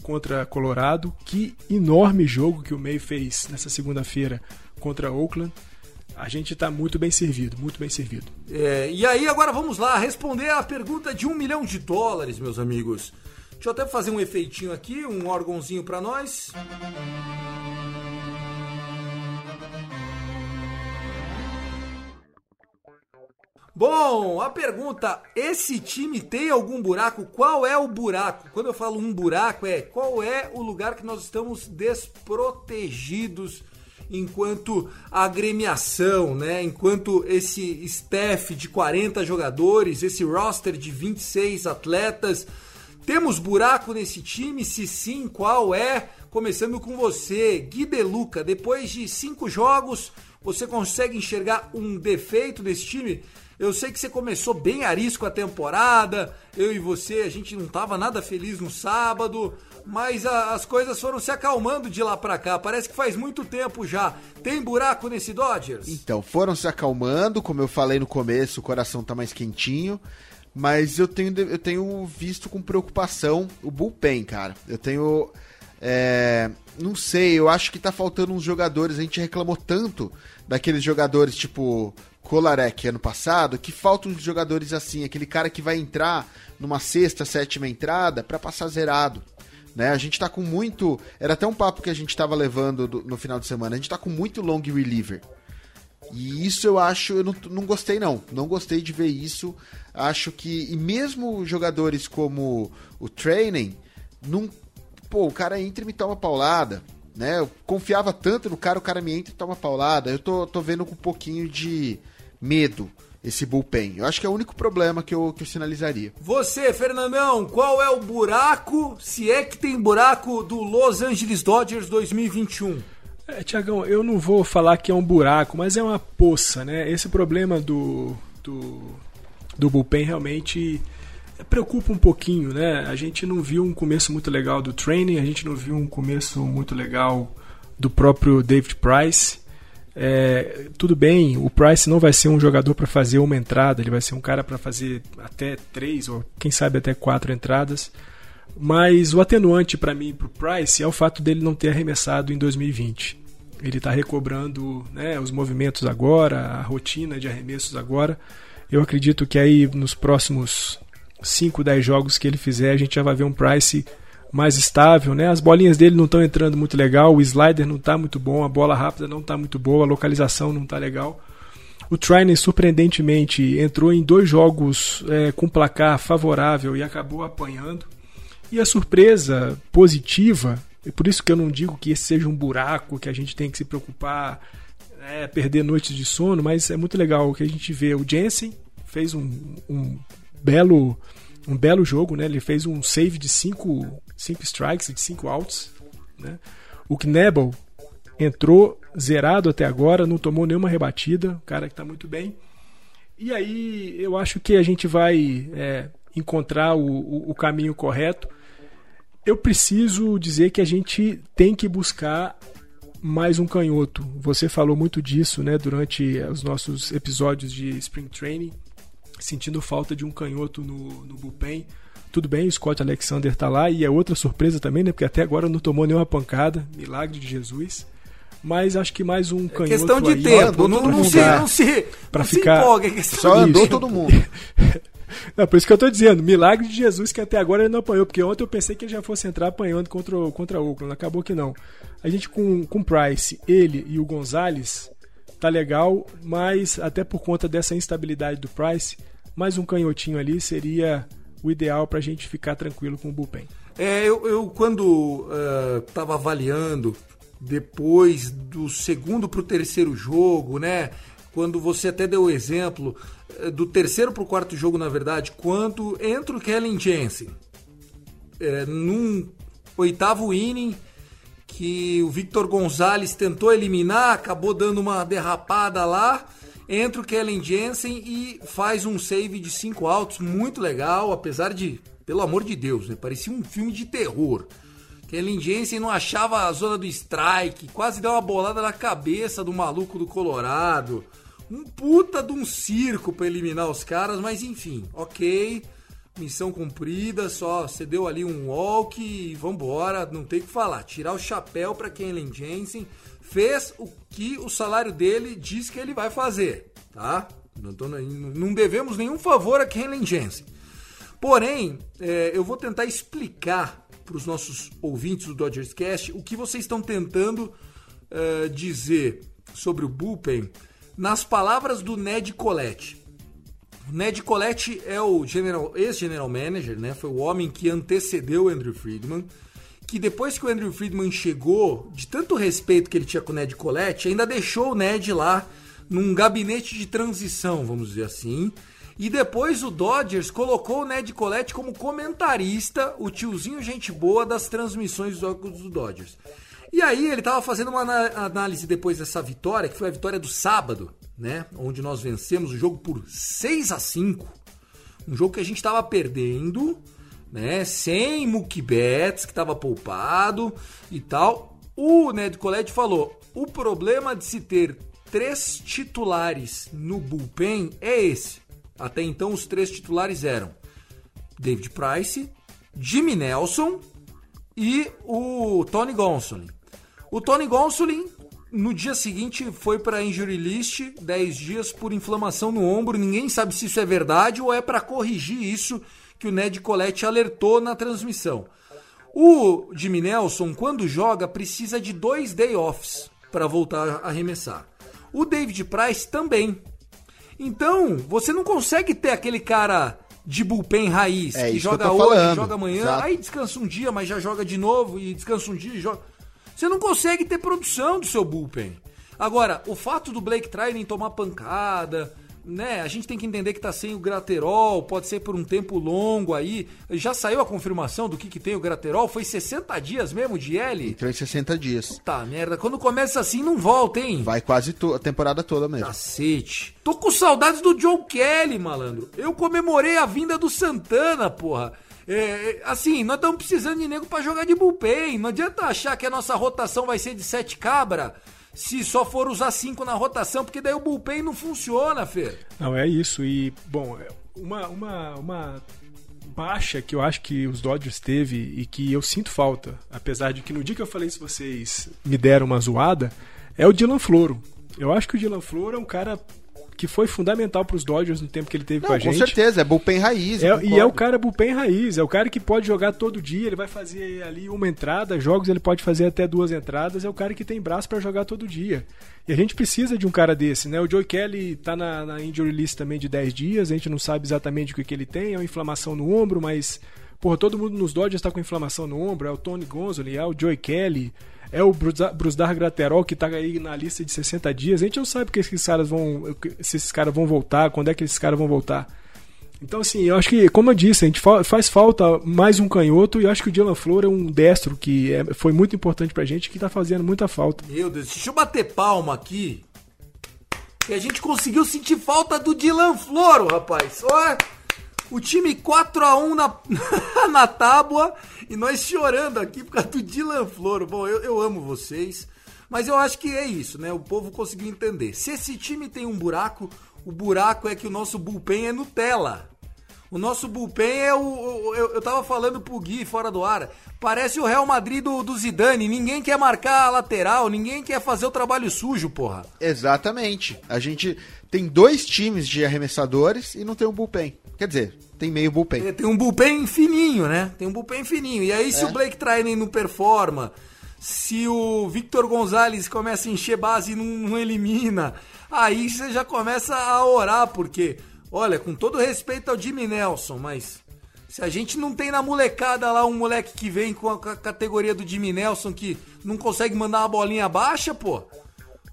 contra Colorado. Que enorme jogo que o May fez nessa segunda-feira contra Oakland. A gente está muito bem servido, muito bem servido. É, e aí, agora vamos lá responder a pergunta de um milhão de dólares, meus amigos. Deixa eu até fazer um efeitinho aqui, um órgãozinho para nós. Bom, a pergunta: esse time tem algum buraco? Qual é o buraco? Quando eu falo um buraco, é qual é o lugar que nós estamos desprotegidos enquanto agremiação, né? Enquanto esse staff de 40 jogadores, esse roster de 26 atletas Temos buraco nesse time? Se sim, qual é? Começando com você, Gui Deluca. Depois de cinco jogos, você consegue enxergar um defeito desse time? Eu sei que você começou bem arisco a temporada, eu e você, a gente não tava nada feliz no sábado, mas a, as coisas foram se acalmando de lá pra cá. Parece que faz muito tempo já. Tem buraco nesse Dodgers? Então, foram se acalmando, como eu falei no começo, o coração tá mais quentinho. Mas eu tenho, eu tenho visto com preocupação o bullpen, cara. Eu tenho. É, não sei, eu acho que tá faltando uns jogadores. A gente reclamou tanto daqueles jogadores tipo Kolarek ano passado, que faltam jogadores assim, aquele cara que vai entrar numa sexta, sétima entrada para passar zerado. Né? A gente tá com muito. Era até um papo que a gente tava levando do, no final de semana. A gente tá com muito long reliever. E isso eu acho, eu não, não gostei não. Não gostei de ver isso. Acho que, e mesmo jogadores como o Training, não, pô, o cara entra e me toma paulada. Né? Eu confiava tanto no cara, o cara me entra e toma paulada. Eu tô, tô vendo com um pouquinho de medo esse bullpen. Eu acho que é o único problema que eu, que eu sinalizaria. Você, Fernandão, qual é o buraco, se é que tem buraco, do Los Angeles Dodgers 2021? É, Tiagão, eu não vou falar que é um buraco, mas é uma poça, né? Esse problema do, do, do bullpen realmente preocupa um pouquinho, né? A gente não viu um começo muito legal do training, a gente não viu um começo muito legal do próprio David Price. É, tudo bem, o Price não vai ser um jogador para fazer uma entrada, ele vai ser um cara para fazer até três ou quem sabe até quatro entradas. Mas o atenuante para mim para o Price é o fato dele não ter arremessado em 2020. Ele está recobrando né, os movimentos agora, a rotina de arremessos agora. Eu acredito que aí nos próximos 5, 10 jogos que ele fizer, a gente já vai ver um Price mais estável, né? As bolinhas dele não estão entrando muito legal, o slider não está muito bom, a bola rápida não está muito boa, a localização não está legal. O Trainer, surpreendentemente, entrou em dois jogos é, com placar favorável e acabou apanhando. E a surpresa positiva, e por isso que eu não digo que esse seja um buraco que a gente tem que se preocupar, é, perder noites de sono, mas é muito legal que a gente vê o Jensen fez um, um belo um belo jogo, né? Ele fez um save de 5 cinco strikes, de 5 outs. Né? O Knebel entrou zerado até agora, não tomou nenhuma rebatida, o cara que está muito bem. E aí eu acho que a gente vai é, encontrar o, o, o caminho correto. Eu preciso dizer que a gente tem que buscar mais um canhoto. Você falou muito disso né, durante os nossos episódios de Spring Training, sentindo falta de um canhoto no, no bullpen. Tudo bem, o Scott Alexander tá lá e é outra surpresa também, né? Porque até agora não tomou nenhuma pancada, milagre de Jesus. Mas acho que mais um canhoto é questão de aí, tempo, não, não, se, não se, pra não ficar... se empolga, é questão Só de andou tempo. todo mundo. Não, por isso que eu tô dizendo, milagre de Jesus que até agora ele não apanhou, porque ontem eu pensei que ele já fosse entrar apanhando contra, o- contra o Oakland, acabou que não. A gente com, com o Price, ele e o Gonzalez, tá legal, mas até por conta dessa instabilidade do Price, mais um canhotinho ali seria o ideal pra gente ficar tranquilo com o bullpen. É, eu, eu quando estava avaliando depois do segundo para o terceiro jogo, né? Quando você até deu o exemplo eh, do terceiro para o quarto jogo, na verdade, quando entra o Kellen Jensen é, num oitavo inning que o Victor Gonzalez tentou eliminar, acabou dando uma derrapada lá. Entra o Kellen Jensen e faz um save de cinco altos, muito legal, apesar de, pelo amor de Deus, né, parecia um filme de terror. Kellen Jensen não achava a zona do strike, quase deu uma bolada na cabeça do maluco do Colorado. Um puta de um circo pra eliminar os caras, mas enfim, ok. Missão cumprida, só você deu ali um walk e vambora, não tem o que falar. Tirar o chapéu pra Kellen Jensen. Fez o que o salário dele diz que ele vai fazer, tá? Não, devemos nenhum favor a Kellen Jensen. Porém, é, eu vou tentar explicar para os nossos ouvintes do Dodgers Cast o que vocês estão tentando é, dizer sobre o bullpen nas palavras do Ned Colette. Ned Colette é o general- ex-general manager, né? Foi o homem que antecedeu Andrew Friedman. Que depois que o Andrew Friedman chegou, de tanto respeito que ele tinha com o Ned Colette, ainda deixou o Ned lá num gabinete de transição, vamos dizer assim. E depois o Dodgers colocou o Ned Colette como comentarista, o tiozinho gente boa das transmissões dos jogos do Dodgers. E aí ele tava fazendo uma análise depois dessa vitória, que foi a vitória do sábado, né? Onde nós vencemos o jogo por 6 a 5 Um jogo que a gente tava perdendo, né? Sem Mookie Betts, que tava poupado e tal. O Ned Colette falou: o problema de se ter três titulares no bullpen é esse. Até então, os três titulares eram David Price, Jimmy Nelson e o Tony Gonsolin. O Tony Gonsolin, no dia seguinte, foi para injury list, 10 dias por inflamação no ombro. Ninguém sabe se isso é verdade ou é para corrigir isso que o Ned Colette alertou na transmissão. O Jimmy Nelson, quando joga, precisa de dois day offs para voltar a arremessar. O David Price também. Então, você não consegue ter aquele cara de bullpen raiz, É que que joga tô hoje, falando. joga amanhã, Exato. aí descansa um dia, mas já joga de novo, e descansa um dia e joga. Você não consegue ter produção do seu bullpen. Agora, o fato do Blake Trinan tomar pancada, né? A gente tem que entender que tá sem o Graterol, pode ser por um tempo longo aí. Já saiu a confirmação do que, que tem o Graterol? Foi 60 dias mesmo de L? Entrou em 60 dias. Tá, merda. Quando começa assim, não volta, hein? Vai quase a temporada toda mesmo. Cacete. Tô com saudades do Joe Kelly, malandro. Eu comemorei a vinda do Santana, porra. É, é, assim, nós estamos precisando de nego pra jogar de bullpen. Não adianta achar que a nossa rotação vai ser de sete cabra se só for usar cinco na rotação, porque daí o bullpen não funciona, Fer. Não, é isso. E, bom, é uma, uma, uma baixa que eu acho que os Dodgers teve e que eu sinto falta, apesar de que no dia que eu falei isso vocês me deram uma zoada, é o Dylan Floro. Eu acho que o Dylan Floro é um cara que foi fundamental para os Dodgers no tempo que ele teve Não, com a com gente. certeza, é bullpen raiz. É, e é o cara bullpen raiz, é o cara que pode jogar todo dia, ele vai fazer ali uma entrada, jogos ele pode fazer até duas entradas, é o cara que tem braço pra jogar todo dia. E a gente precisa de um cara desse, né? O Joey Kelly tá na, na injury list também de 10 dias, a gente não sabe exatamente o que, que ele tem, é uma inflamação no ombro, mas porra, todo mundo nos Dodgers tá com inflamação no ombro, é o Tony Gonzalez, é o Joey Kelly, é o Brusda- Brusdar Graterol que tá aí na lista de 60 dias. A gente não sabe que esses caras vão se esses caras vão voltar, quando é que esses caras vão voltar. Então, assim, eu acho que, como eu disse, a gente fa- faz falta mais um canhoto e eu acho que o Dylan Flor é um destro que é- foi muito importante pra gente que tá fazendo muita falta. Meu Deus, deixa eu bater palma aqui. Que a gente conseguiu sentir falta do Dylan Floro, rapaz. Olha, o time 4x1 na, na tábua e nós chorando aqui por causa do Dylan Floro. Bom, eu, eu amo vocês, mas eu acho que é isso, né? O povo conseguiu entender. Se esse time tem um buraco, o buraco é que o nosso bullpen é Nutella. O nosso bullpen é o. o- eu, eu tava falando pro Gui fora do ar. Parece o Real Madrid do, do Zidane. Ninguém quer marcar a lateral, ninguém quer fazer o trabalho sujo, porra. Exatamente. A gente tem dois times de arremessadores e não tem um bullpen. Quer dizer, tem meio bullpen. É, Tem um bullpen fininho, né? Tem um bullpen fininho. E aí, se É. o Blake Trainen não performa, se o Victor Gonzalez começa a encher base e não, não elimina, aí você já começa a orar, porque, olha, com todo respeito ao Jimmy Nelson, mas se a gente não tem na molecada lá um moleque que vem com a, com a categoria do Jimmy Nelson que não consegue mandar uma bolinha baixa, pô.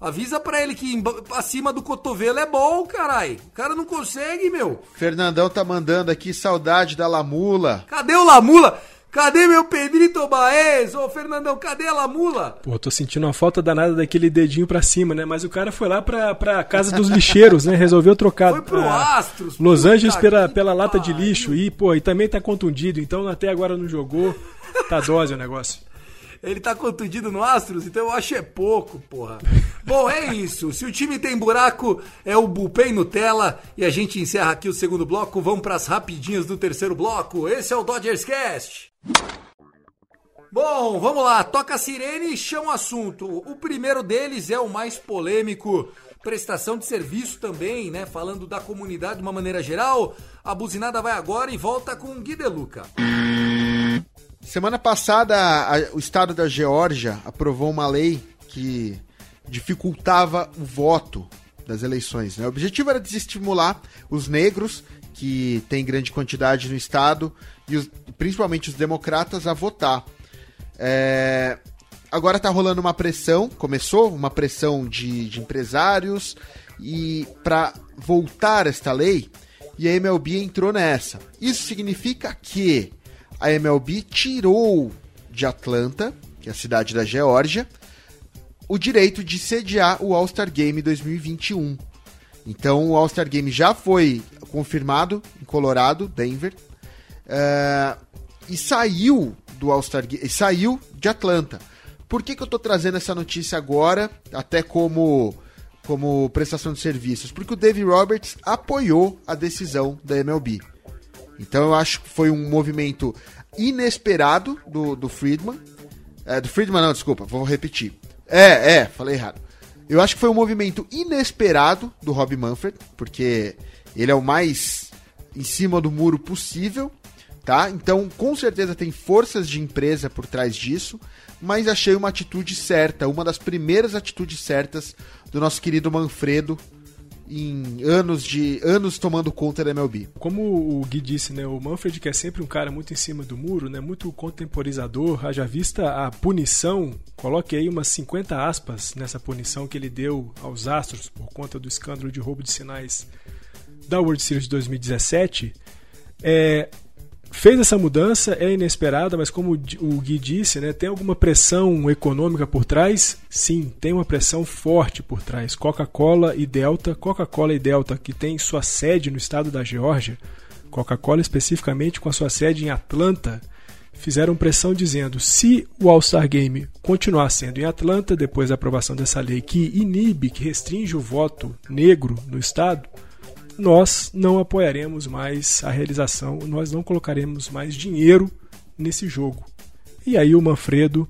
Avisa pra ele que acima do cotovelo é bom, carai. O cara não consegue, meu. Fernandão tá mandando aqui saudade da Lamula. Cadê o Lamula? Cadê meu Pedrito Baez? Ô, Fernandão, cadê a Lamula? Pô, tô sentindo uma falta danada daquele dedinho pra cima, né? Mas o cara foi lá pra, pra casa dos lixeiros, né? Resolveu trocar Foi pro a- Astros, Los Angeles pela, pela lata de lixo e, pô, e também tá contundido, então até agora não jogou. Tá dose o negócio. Ele tá contundido no Astros, então eu acho é pouco, porra. Bom, é isso. Se o time tem buraco, é o Bullpen Nutella. E a gente encerra aqui o segundo bloco. Vamos pras rapidinhas do terceiro bloco. Esse é o Dodgers Cast. Bom, vamos lá. Toca a sirene e chama o assunto. O primeiro deles é o mais polêmico. Prestação de serviço também, né? Falando da comunidade de uma maneira geral. A buzinada vai agora e volta com o Gui De Luca. Semana passada, a- o estado da Geórgia aprovou uma lei que dificultava o voto das eleições. né? O objetivo era desestimular os negros, que tem grande quantidade no estado, e os- principalmente os democratas, a votar. É, agora está rolando uma pressão, começou uma pressão de, de empresários, e para voltar esta lei, e a MLB entrou nessa. Isso significa que a MLB tirou de Atlanta, que é a cidade da Geórgia, o direito de sediar o All-Star Game 2021. Então o All-Star Game já foi confirmado em Colorado, Denver, é, e saiu do All-Star Game, saiu de Atlanta. Por que, que eu estou trazendo essa notícia agora, até como, como prestação de serviços? Porque o Dave Roberts apoiou a decisão da MLB. Então eu acho que foi um movimento inesperado do, do Friedman. É, do Friedman não, desculpa, vou repetir. É, é, falei errado. Eu acho que foi um movimento inesperado do Rob Manfred, porque ele é o mais em cima do muro possível, tá? Então, com certeza tem forças de empresa por trás disso, mas achei uma atitude certa, uma das primeiras atitudes certas do nosso querido Manfredo em anos de anos tomando conta da MLB. Como o Gui disse, né, o Manfred que é sempre um cara muito em cima do muro, né, muito contemporizador, haja vista a punição, coloque aí umas 50 aspas nessa punição que ele deu aos Astros por conta do escândalo de roubo de sinais da World Series de 2017, é, fez essa mudança, é inesperada, mas como o Gui disse, né, tem alguma pressão econômica por trás? Sim, tem uma pressão forte por trás. Coca-Cola e Delta, Coca-Cola e Delta, que tem sua sede no estado da Geórgia, Coca-Cola especificamente com a sua sede em Atlanta, fizeram pressão dizendo: se o All-Star Game continuar sendo em Atlanta, depois da aprovação dessa lei que inibe, que restringe o voto negro no estado, nós não apoiaremos mais a realização, nós não colocaremos mais dinheiro nesse jogo. E aí o Manfredo,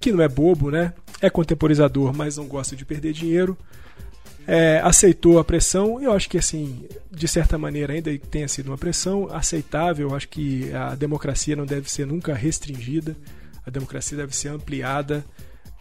que não é bobo, né? É contemporizador, mas não gosta de perder dinheiro, é, aceitou a pressão. Eu acho que, assim, de certa maneira, ainda tenha sido uma pressão aceitável. Eu acho que a democracia não deve ser nunca restringida, a democracia deve ser ampliada.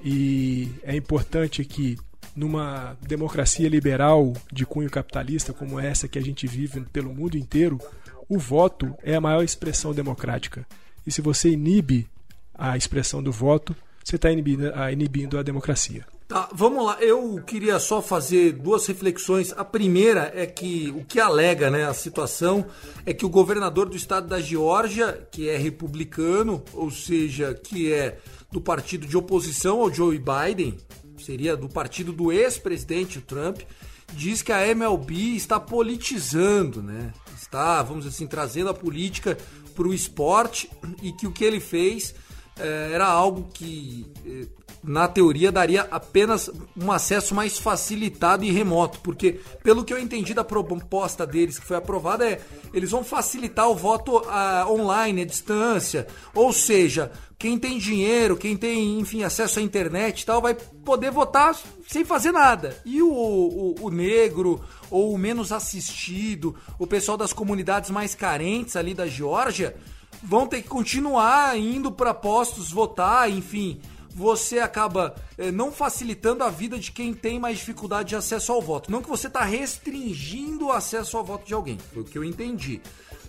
E é importante que numa democracia liberal de cunho capitalista como essa que a gente vive pelo mundo inteiro, o voto é a maior expressão democrática. E se você inibe a expressão do voto, você está inibindo, inibindo a democracia. Tá, vamos lá. Eu queria só fazer duas reflexões. A primeira é que o que alega né, a situação é que o governador do estado da Geórgia, que é republicano, ou seja, que é do partido de oposição ao Joe Biden, seria do partido do ex-presidente Trump, diz que a MLB está politizando, né? Está, vamos dizer assim, trazendo a política para o esporte e que o que ele fez é, era algo que eh, na teoria daria apenas um acesso mais facilitado e remoto, porque pelo que eu entendi da proposta deles que foi aprovada é eles vão facilitar o voto uh, online, à distância, ou seja, quem tem dinheiro, quem tem, enfim, acesso à internet e tal, vai poder votar sem fazer nada. E o, o, o negro, ou o menos assistido, o pessoal das comunidades mais carentes ali da Geórgia, vão ter que continuar indo para postos votar, enfim você acaba é, não facilitando a vida de quem tem mais dificuldade de acesso ao voto. Não que você está restringindo o acesso ao voto de alguém, foi o que eu entendi.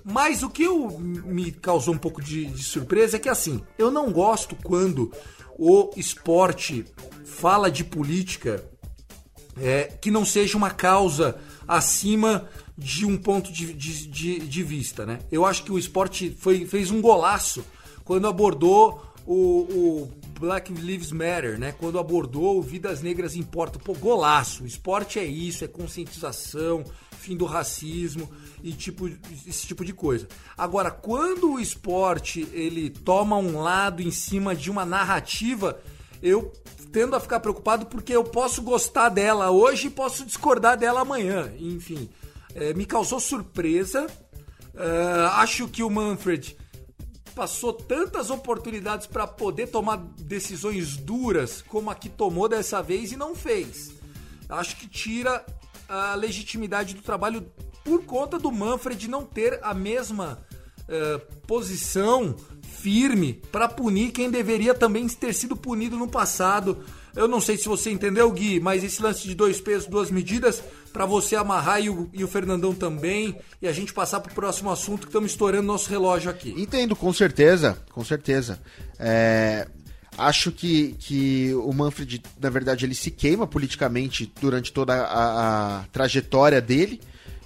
Mas o que eu, me causou um pouco de, de surpresa é que assim, eu não gosto quando o esporte fala de política é, que não seja uma causa acima de um ponto de, de, de, de, vista, né? Eu acho que o esporte foi, fez um golaço quando abordou o, o Black Lives Matter, né? Quando abordou Vidas Negras Importam. Pô, golaço. Esporte é isso, é conscientização, fim do racismo e tipo, esse tipo de coisa. Agora, quando o esporte ele toma um lado em cima de uma narrativa, eu tendo a ficar preocupado porque eu posso gostar dela hoje e posso discordar dela amanhã. Enfim, é, me causou surpresa. Uh, acho que o Manfred passou tantas oportunidades para poder tomar decisões duras como a que tomou dessa vez e não fez. Acho que tira a legitimidade do trabalho por conta do Manfred não ter a mesma uh, posição firme para punir quem deveria também ter sido punido no passado. Eu não sei se você entendeu, Gui, mas esse lance de dois pesos, duas medidas, para você amarrar e o, e o, Fernandão também, e a gente passar para o próximo assunto que estamos estourando nosso relógio aqui. Entendo, com certeza, com certeza. É, acho que, que o Manfred, na verdade, ele se queima politicamente durante toda a, a trajetória dele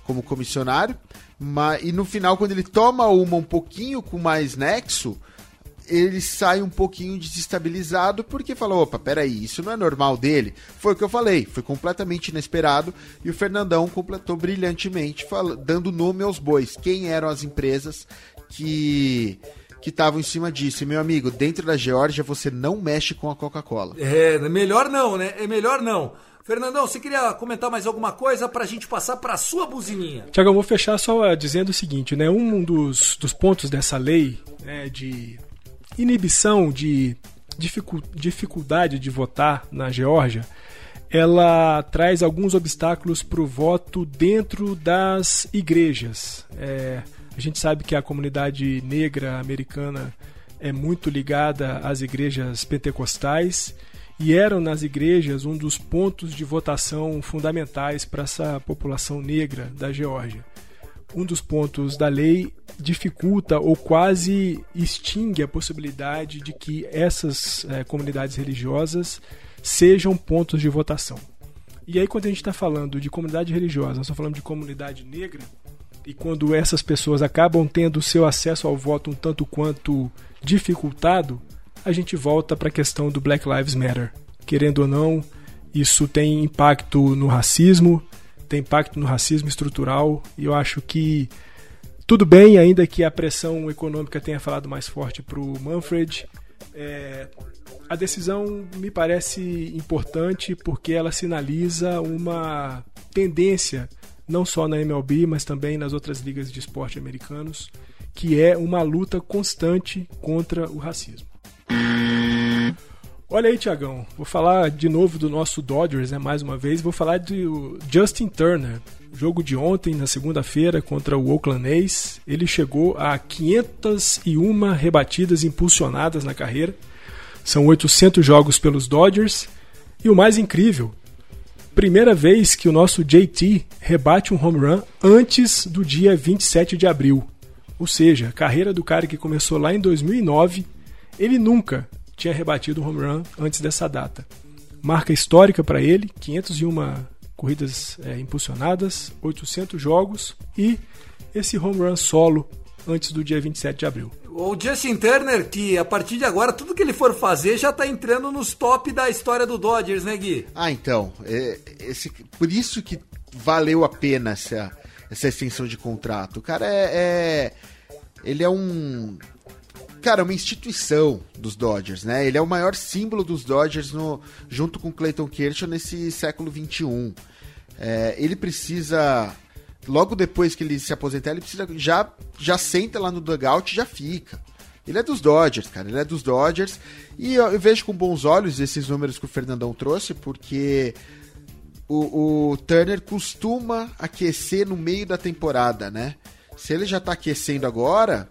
como comissionário. Mas, e no final, quando ele toma uma um pouquinho com mais nexo, ele sai um pouquinho desestabilizado porque falou: opa, peraí, isso não é normal dele. Foi o que eu falei, foi completamente inesperado e o Fernandão completou brilhantemente, dando nome aos bois. Quem eram as empresas que que estavam em cima disso. E, meu amigo, dentro da Geórgia você não mexe com a Coca-Cola. É, melhor não, né? É melhor não. Fernandão, você queria comentar mais alguma coisa para a gente passar para a sua buzininha? Tiago, eu vou fechar só dizendo o seguinte, né? Um dos, dos pontos dessa lei né, de inibição, de dificuldade de votar na Geórgia, ela traz alguns obstáculos para o voto dentro das igrejas. É, a gente sabe que a comunidade negra americana é muito ligada às igrejas pentecostais e eram nas igrejas um dos pontos de votação fundamentais para essa população negra da Geórgia um dos pontos da lei dificulta ou quase extingue a possibilidade de que essas é, comunidades religiosas sejam pontos de votação. E aí, quando a gente está falando de comunidade religiosa, nós estamos falando de comunidade negra, e quando essas pessoas acabam tendo seu acesso ao voto um tanto quanto dificultado, a gente volta para a questão do Black Lives Matter. Querendo ou não, isso tem impacto no racismo, tem impacto no racismo estrutural e eu acho que tudo bem, ainda que a pressão econômica tenha falado mais forte para o Manfred. É, a decisão me parece importante porque ela sinaliza uma tendência, não só na MLB, mas também nas outras ligas de esporte americanos, que é uma luta constante contra o racismo. Olha aí, Tiagão. Vou falar de novo do nosso Dodgers, né? Mais uma vez. Vou falar do Justin Turner. Jogo de ontem, na segunda-feira, contra o Oakland A's. Ele chegou a 501 rebatidas impulsionadas na carreira. São 800 jogos pelos Dodgers. E o mais incrível, primeira vez que o nosso JT rebate um home run antes do dia 27 de abril. Ou seja, a carreira do cara que começou lá em 2009, ele nunca tinha rebatido um home run antes dessa data. Marca histórica para ele, 501 corridas é, impulsionadas, 800 jogos e esse home run solo antes do dia 27 de abril. O Justin Turner, que a partir de agora, tudo que ele for fazer já está entrando nos top da história do Dodgers, né, Gui? Ah, então. É, esse, por isso que valeu a pena essa, essa extensão de contrato. O cara é, é ele é um cara, uma instituição dos Dodgers, né? Ele é o maior símbolo dos Dodgers no, junto com Clayton Kershaw nesse século 21. É, ele precisa logo depois que ele se aposentar, ele precisa já já senta lá no dugout e já fica. Ele é dos Dodgers, cara. Ele é dos Dodgers. E eu, eu vejo com bons olhos esses números que o Fernandão trouxe, porque o, o, Turner costuma aquecer no meio da temporada, né? Se ele já tá aquecendo agora,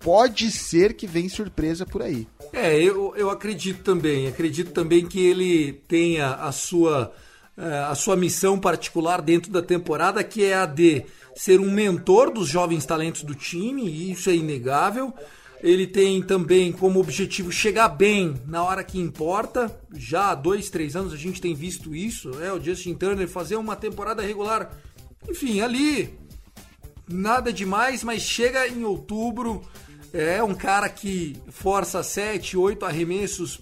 pode ser que venha surpresa por aí. É, eu, eu acredito também. Acredito também que ele tenha a sua, é, a sua missão particular dentro da temporada, que é a de ser um mentor dos jovens talentos do time, e isso é inegável. Ele tem também como objetivo chegar bem na hora que importa. Já há dois, três anos a gente tem visto isso, né? O Justin Turner fazer uma temporada regular, enfim, ali nada demais, mas chega em outubro, é um cara que força 7, 8 arremessos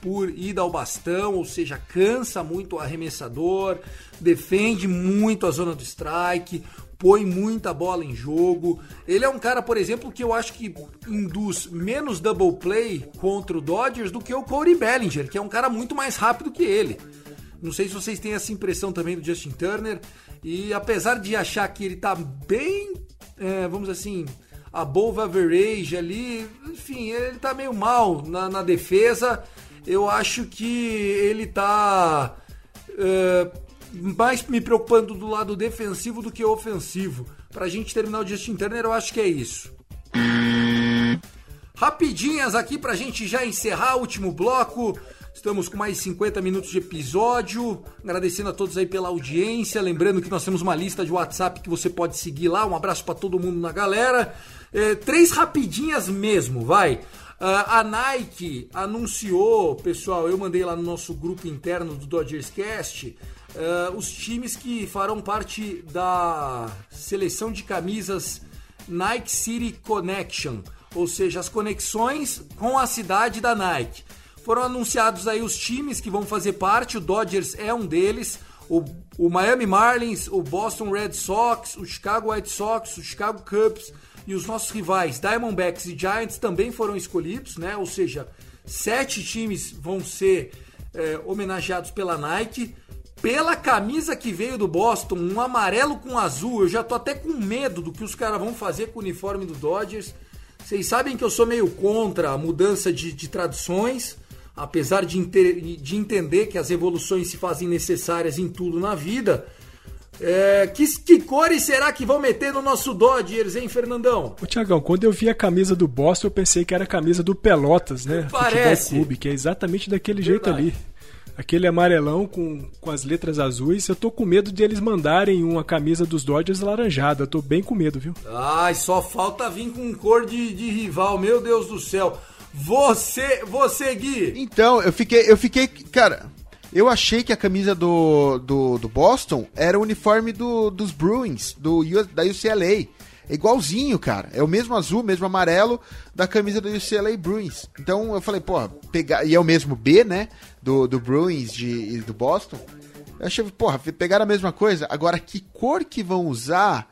por ida ao bastão, ou seja, cansa muito o arremessador, defende muito a zona do strike, põe muita bola em jogo. Ele é um cara, por exemplo, que eu acho que induz menos double play contra o Dodgers do que o Corey Bellinger, que é um cara muito mais rápido que ele. Não sei se vocês têm essa impressão também do Justin Turner. E apesar de achar que ele tá bem, é, vamos assim, above average ali, enfim, ele tá meio mal na, na defesa. Eu acho que ele tá é, mais me preocupando do lado defensivo do que ofensivo. Pra gente terminar o Justin Turner, eu acho que é isso. Rapidinhas aqui pra gente já encerrar o último bloco. Estamos com mais 50 minutos de episódio. Agradecendo a todos aí pela audiência. Lembrando que nós temos uma lista de WhatsApp que você pode seguir lá. Um abraço para todo mundo na galera. É, três rapidinhas mesmo, vai. Uh, a Nike anunciou, pessoal, eu mandei lá no nosso grupo interno do Dodgers Cast, uh, os times que farão parte da seleção de camisas Nike City Connection, ou seja, as conexões com a cidade da Nike. Foram anunciados aí os times que vão fazer parte, o Dodgers é um deles, o, o Miami Marlins, o Boston Red Sox, o Chicago White Sox, o Chicago Cubs e os nossos rivais Diamondbacks e Giants também foram escolhidos, né? Ou seja, sete times vão ser é, homenageados pela Nike. Pela camisa que veio do Boston, um amarelo com azul, eu já tô até com medo do que os caras vão fazer com o uniforme do Dodgers. Vocês sabem que eu sou meio contra a mudança de, de traduções, apesar de, de entender que as evoluções se fazem necessárias em tudo na vida. É, que, que, cores será que vão meter no nosso Dodgers, hein, Fernandão? Ô, Tiagão, quando eu vi a camisa do Boston, eu pensei que era a camisa do Pelotas, né? Parece. Futebol Clube, que é exatamente daquele Verdade. jeito ali. Aquele amarelão com, com as letras azuis. Eu tô com medo de eles mandarem uma camisa dos Dodgers laranjada. Eu tô bem com medo, viu? Ai, só falta vir com cor de, de rival, meu Deus do céu. Você, você, Gui. Então, eu fiquei, eu fiquei, cara, eu achei que a camisa do, do, do Boston era o uniforme do, dos Bruins, do, da UCLA. É igualzinho, cara. É o mesmo azul, mesmo amarelo da camisa do UCLA Bruins. Então eu falei, porra, pegar. E é o mesmo B, né? Do, do Bruins de, do Boston. Eu achei, porra, pegaram a mesma coisa. Agora, que cor que vão usar?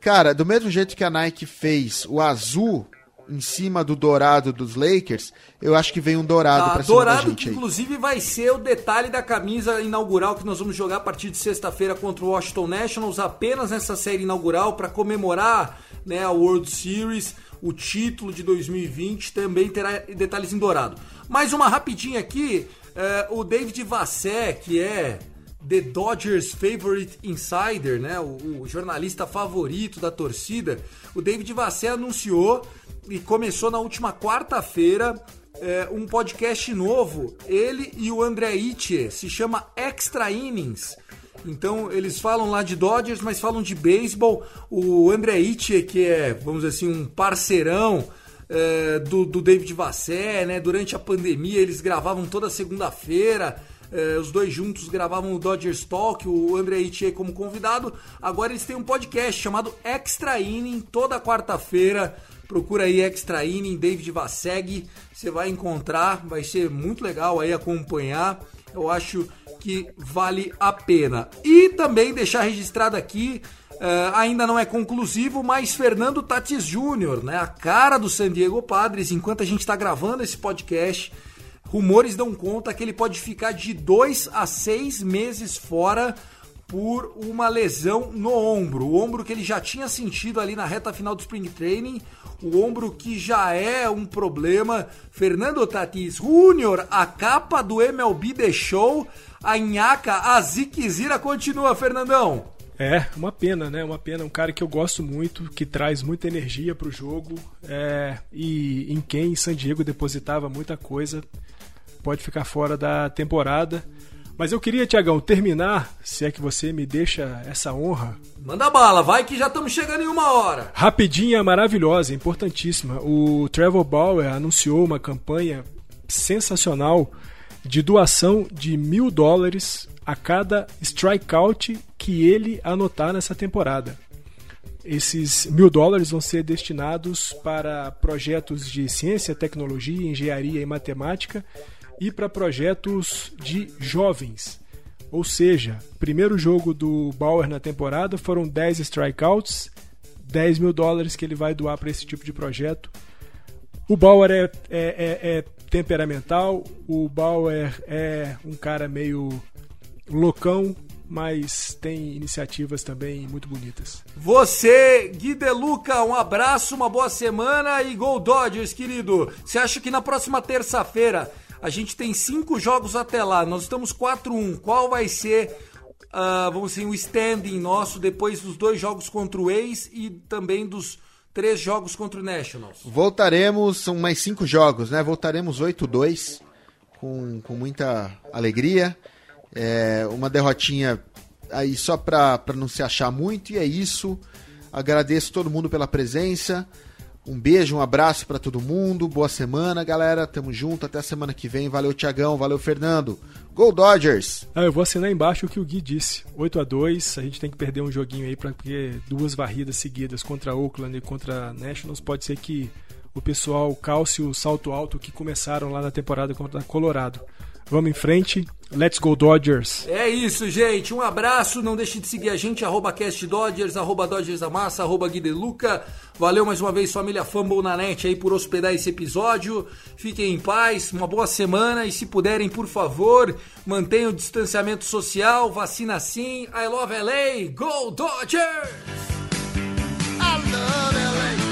Cara, do mesmo jeito que a Nike fez o azul em cima do dourado dos Lakers, eu acho que vem um dourado ah, pra cima dourado que, inclusive, vai ser o detalhe da camisa inaugural que nós vamos jogar a partir de sexta-feira contra o Washington Nationals, apenas nessa série inaugural, para comemorar né, a World Series, o título de 2020, também terá detalhes em dourado. Mais uma rapidinha aqui, é, o David Vassé, que é The Dodgers Favorite Insider, né, o, o jornalista favorito da torcida, o David Vassé anunciou e começou na última quarta-feira é, um podcast novo. Ele e o André Itche se chama Extra Innings. Então eles falam lá de Dodgers, mas falam de beisebol. O André Itche, que é, vamos dizer assim, um parceirão é, do, do David Vassé, né? Durante a pandemia eles gravavam toda segunda-feira. É, os dois juntos gravavam o Dodgers Talk, o André Itche como convidado. Agora eles têm um podcast chamado Extra Inning, toda quarta-feira Procura aí Extra Inning, David Vasseg, você vai encontrar, vai ser muito legal aí acompanhar. Eu acho que vale a pena. E também deixar registrado aqui, uh, ainda não é conclusivo, mas Fernando Tatis Júnior, né, a cara do San Diego Padres, enquanto a gente está gravando esse podcast, rumores dão conta que ele pode ficar de dois a seis meses fora por uma lesão no ombro. O ombro que ele já tinha sentido ali na reta final do Spring Training, o ombro que já é um problema. Fernando Tatis Júnior, a capa do MLB deixou, a nhaca, a ziquezira continua, Fernandão. É, uma pena, né? Uma pena. Um cara que eu gosto muito, que traz muita energia pro jogo é, e em quem San Diego depositava muita coisa. Pode ficar fora da temporada. Mas eu queria, Tiagão, terminar, se é que você me deixa essa honra. Manda bala, vai que já estamos chegando em uma hora. Rapidinha, maravilhosa, importantíssima. O Trevor Bauer anunciou uma campanha sensacional de doação de mil dólares a cada strikeout que ele anotar nessa temporada. Esses mil dólares vão ser destinados para projetos de ciência, tecnologia, engenharia e matemática e para projetos de jovens. Ou seja, primeiro jogo do Bauer na temporada foram 10 strikeouts, 10 mil dólares que ele vai doar para esse tipo de projeto. O Bauer é, é, é, é, temperamental, o Bauer é um cara meio loucão, mas tem iniciativas também muito bonitas. Você, Gui Deluca, um abraço, uma boa semana e Gol Dodgers, querido. Você acha que na próxima terça-feira a gente tem cinco jogos até lá, nós estamos 4-1. Qual vai ser, uh, vamos dizer, o standing nosso depois dos dois jogos contra o Ace e também dos três jogos contra o Nationals? Voltaremos, são mais cinco jogos, né? Voltaremos 8-2 com, com muita alegria. É, uma derrotinha aí só para não se achar muito, e é isso. Agradeço todo mundo pela presença. Um beijo, um abraço para todo mundo. Boa semana, galera. Tamo junto. Até a semana que vem. Valeu, Tiagão. Valeu, Fernando. Go Dodgers! Ah, eu vou assinar embaixo o que o Gui disse. 8 a 2 a gente tem que perder um joguinho aí, pra, porque duas varridas seguidas contra Oakland e contra Nationals pode ser que o pessoal calce o salto alto que começaram lá na temporada contra Colorado. Vamos em frente. Let's go Dodgers. É isso, gente. Um abraço. Não deixe de seguir a gente, arroba castdodgers, arroba Dodgers da Massa, arroba Guideluca. Valeu mais uma vez, família Fumble na net aí por hospedar esse episódio. Fiquem em paz, uma boa semana e se puderem, por favor, mantenham o distanciamento social, vacina sim. I love LA, go Dodgers! I love LA.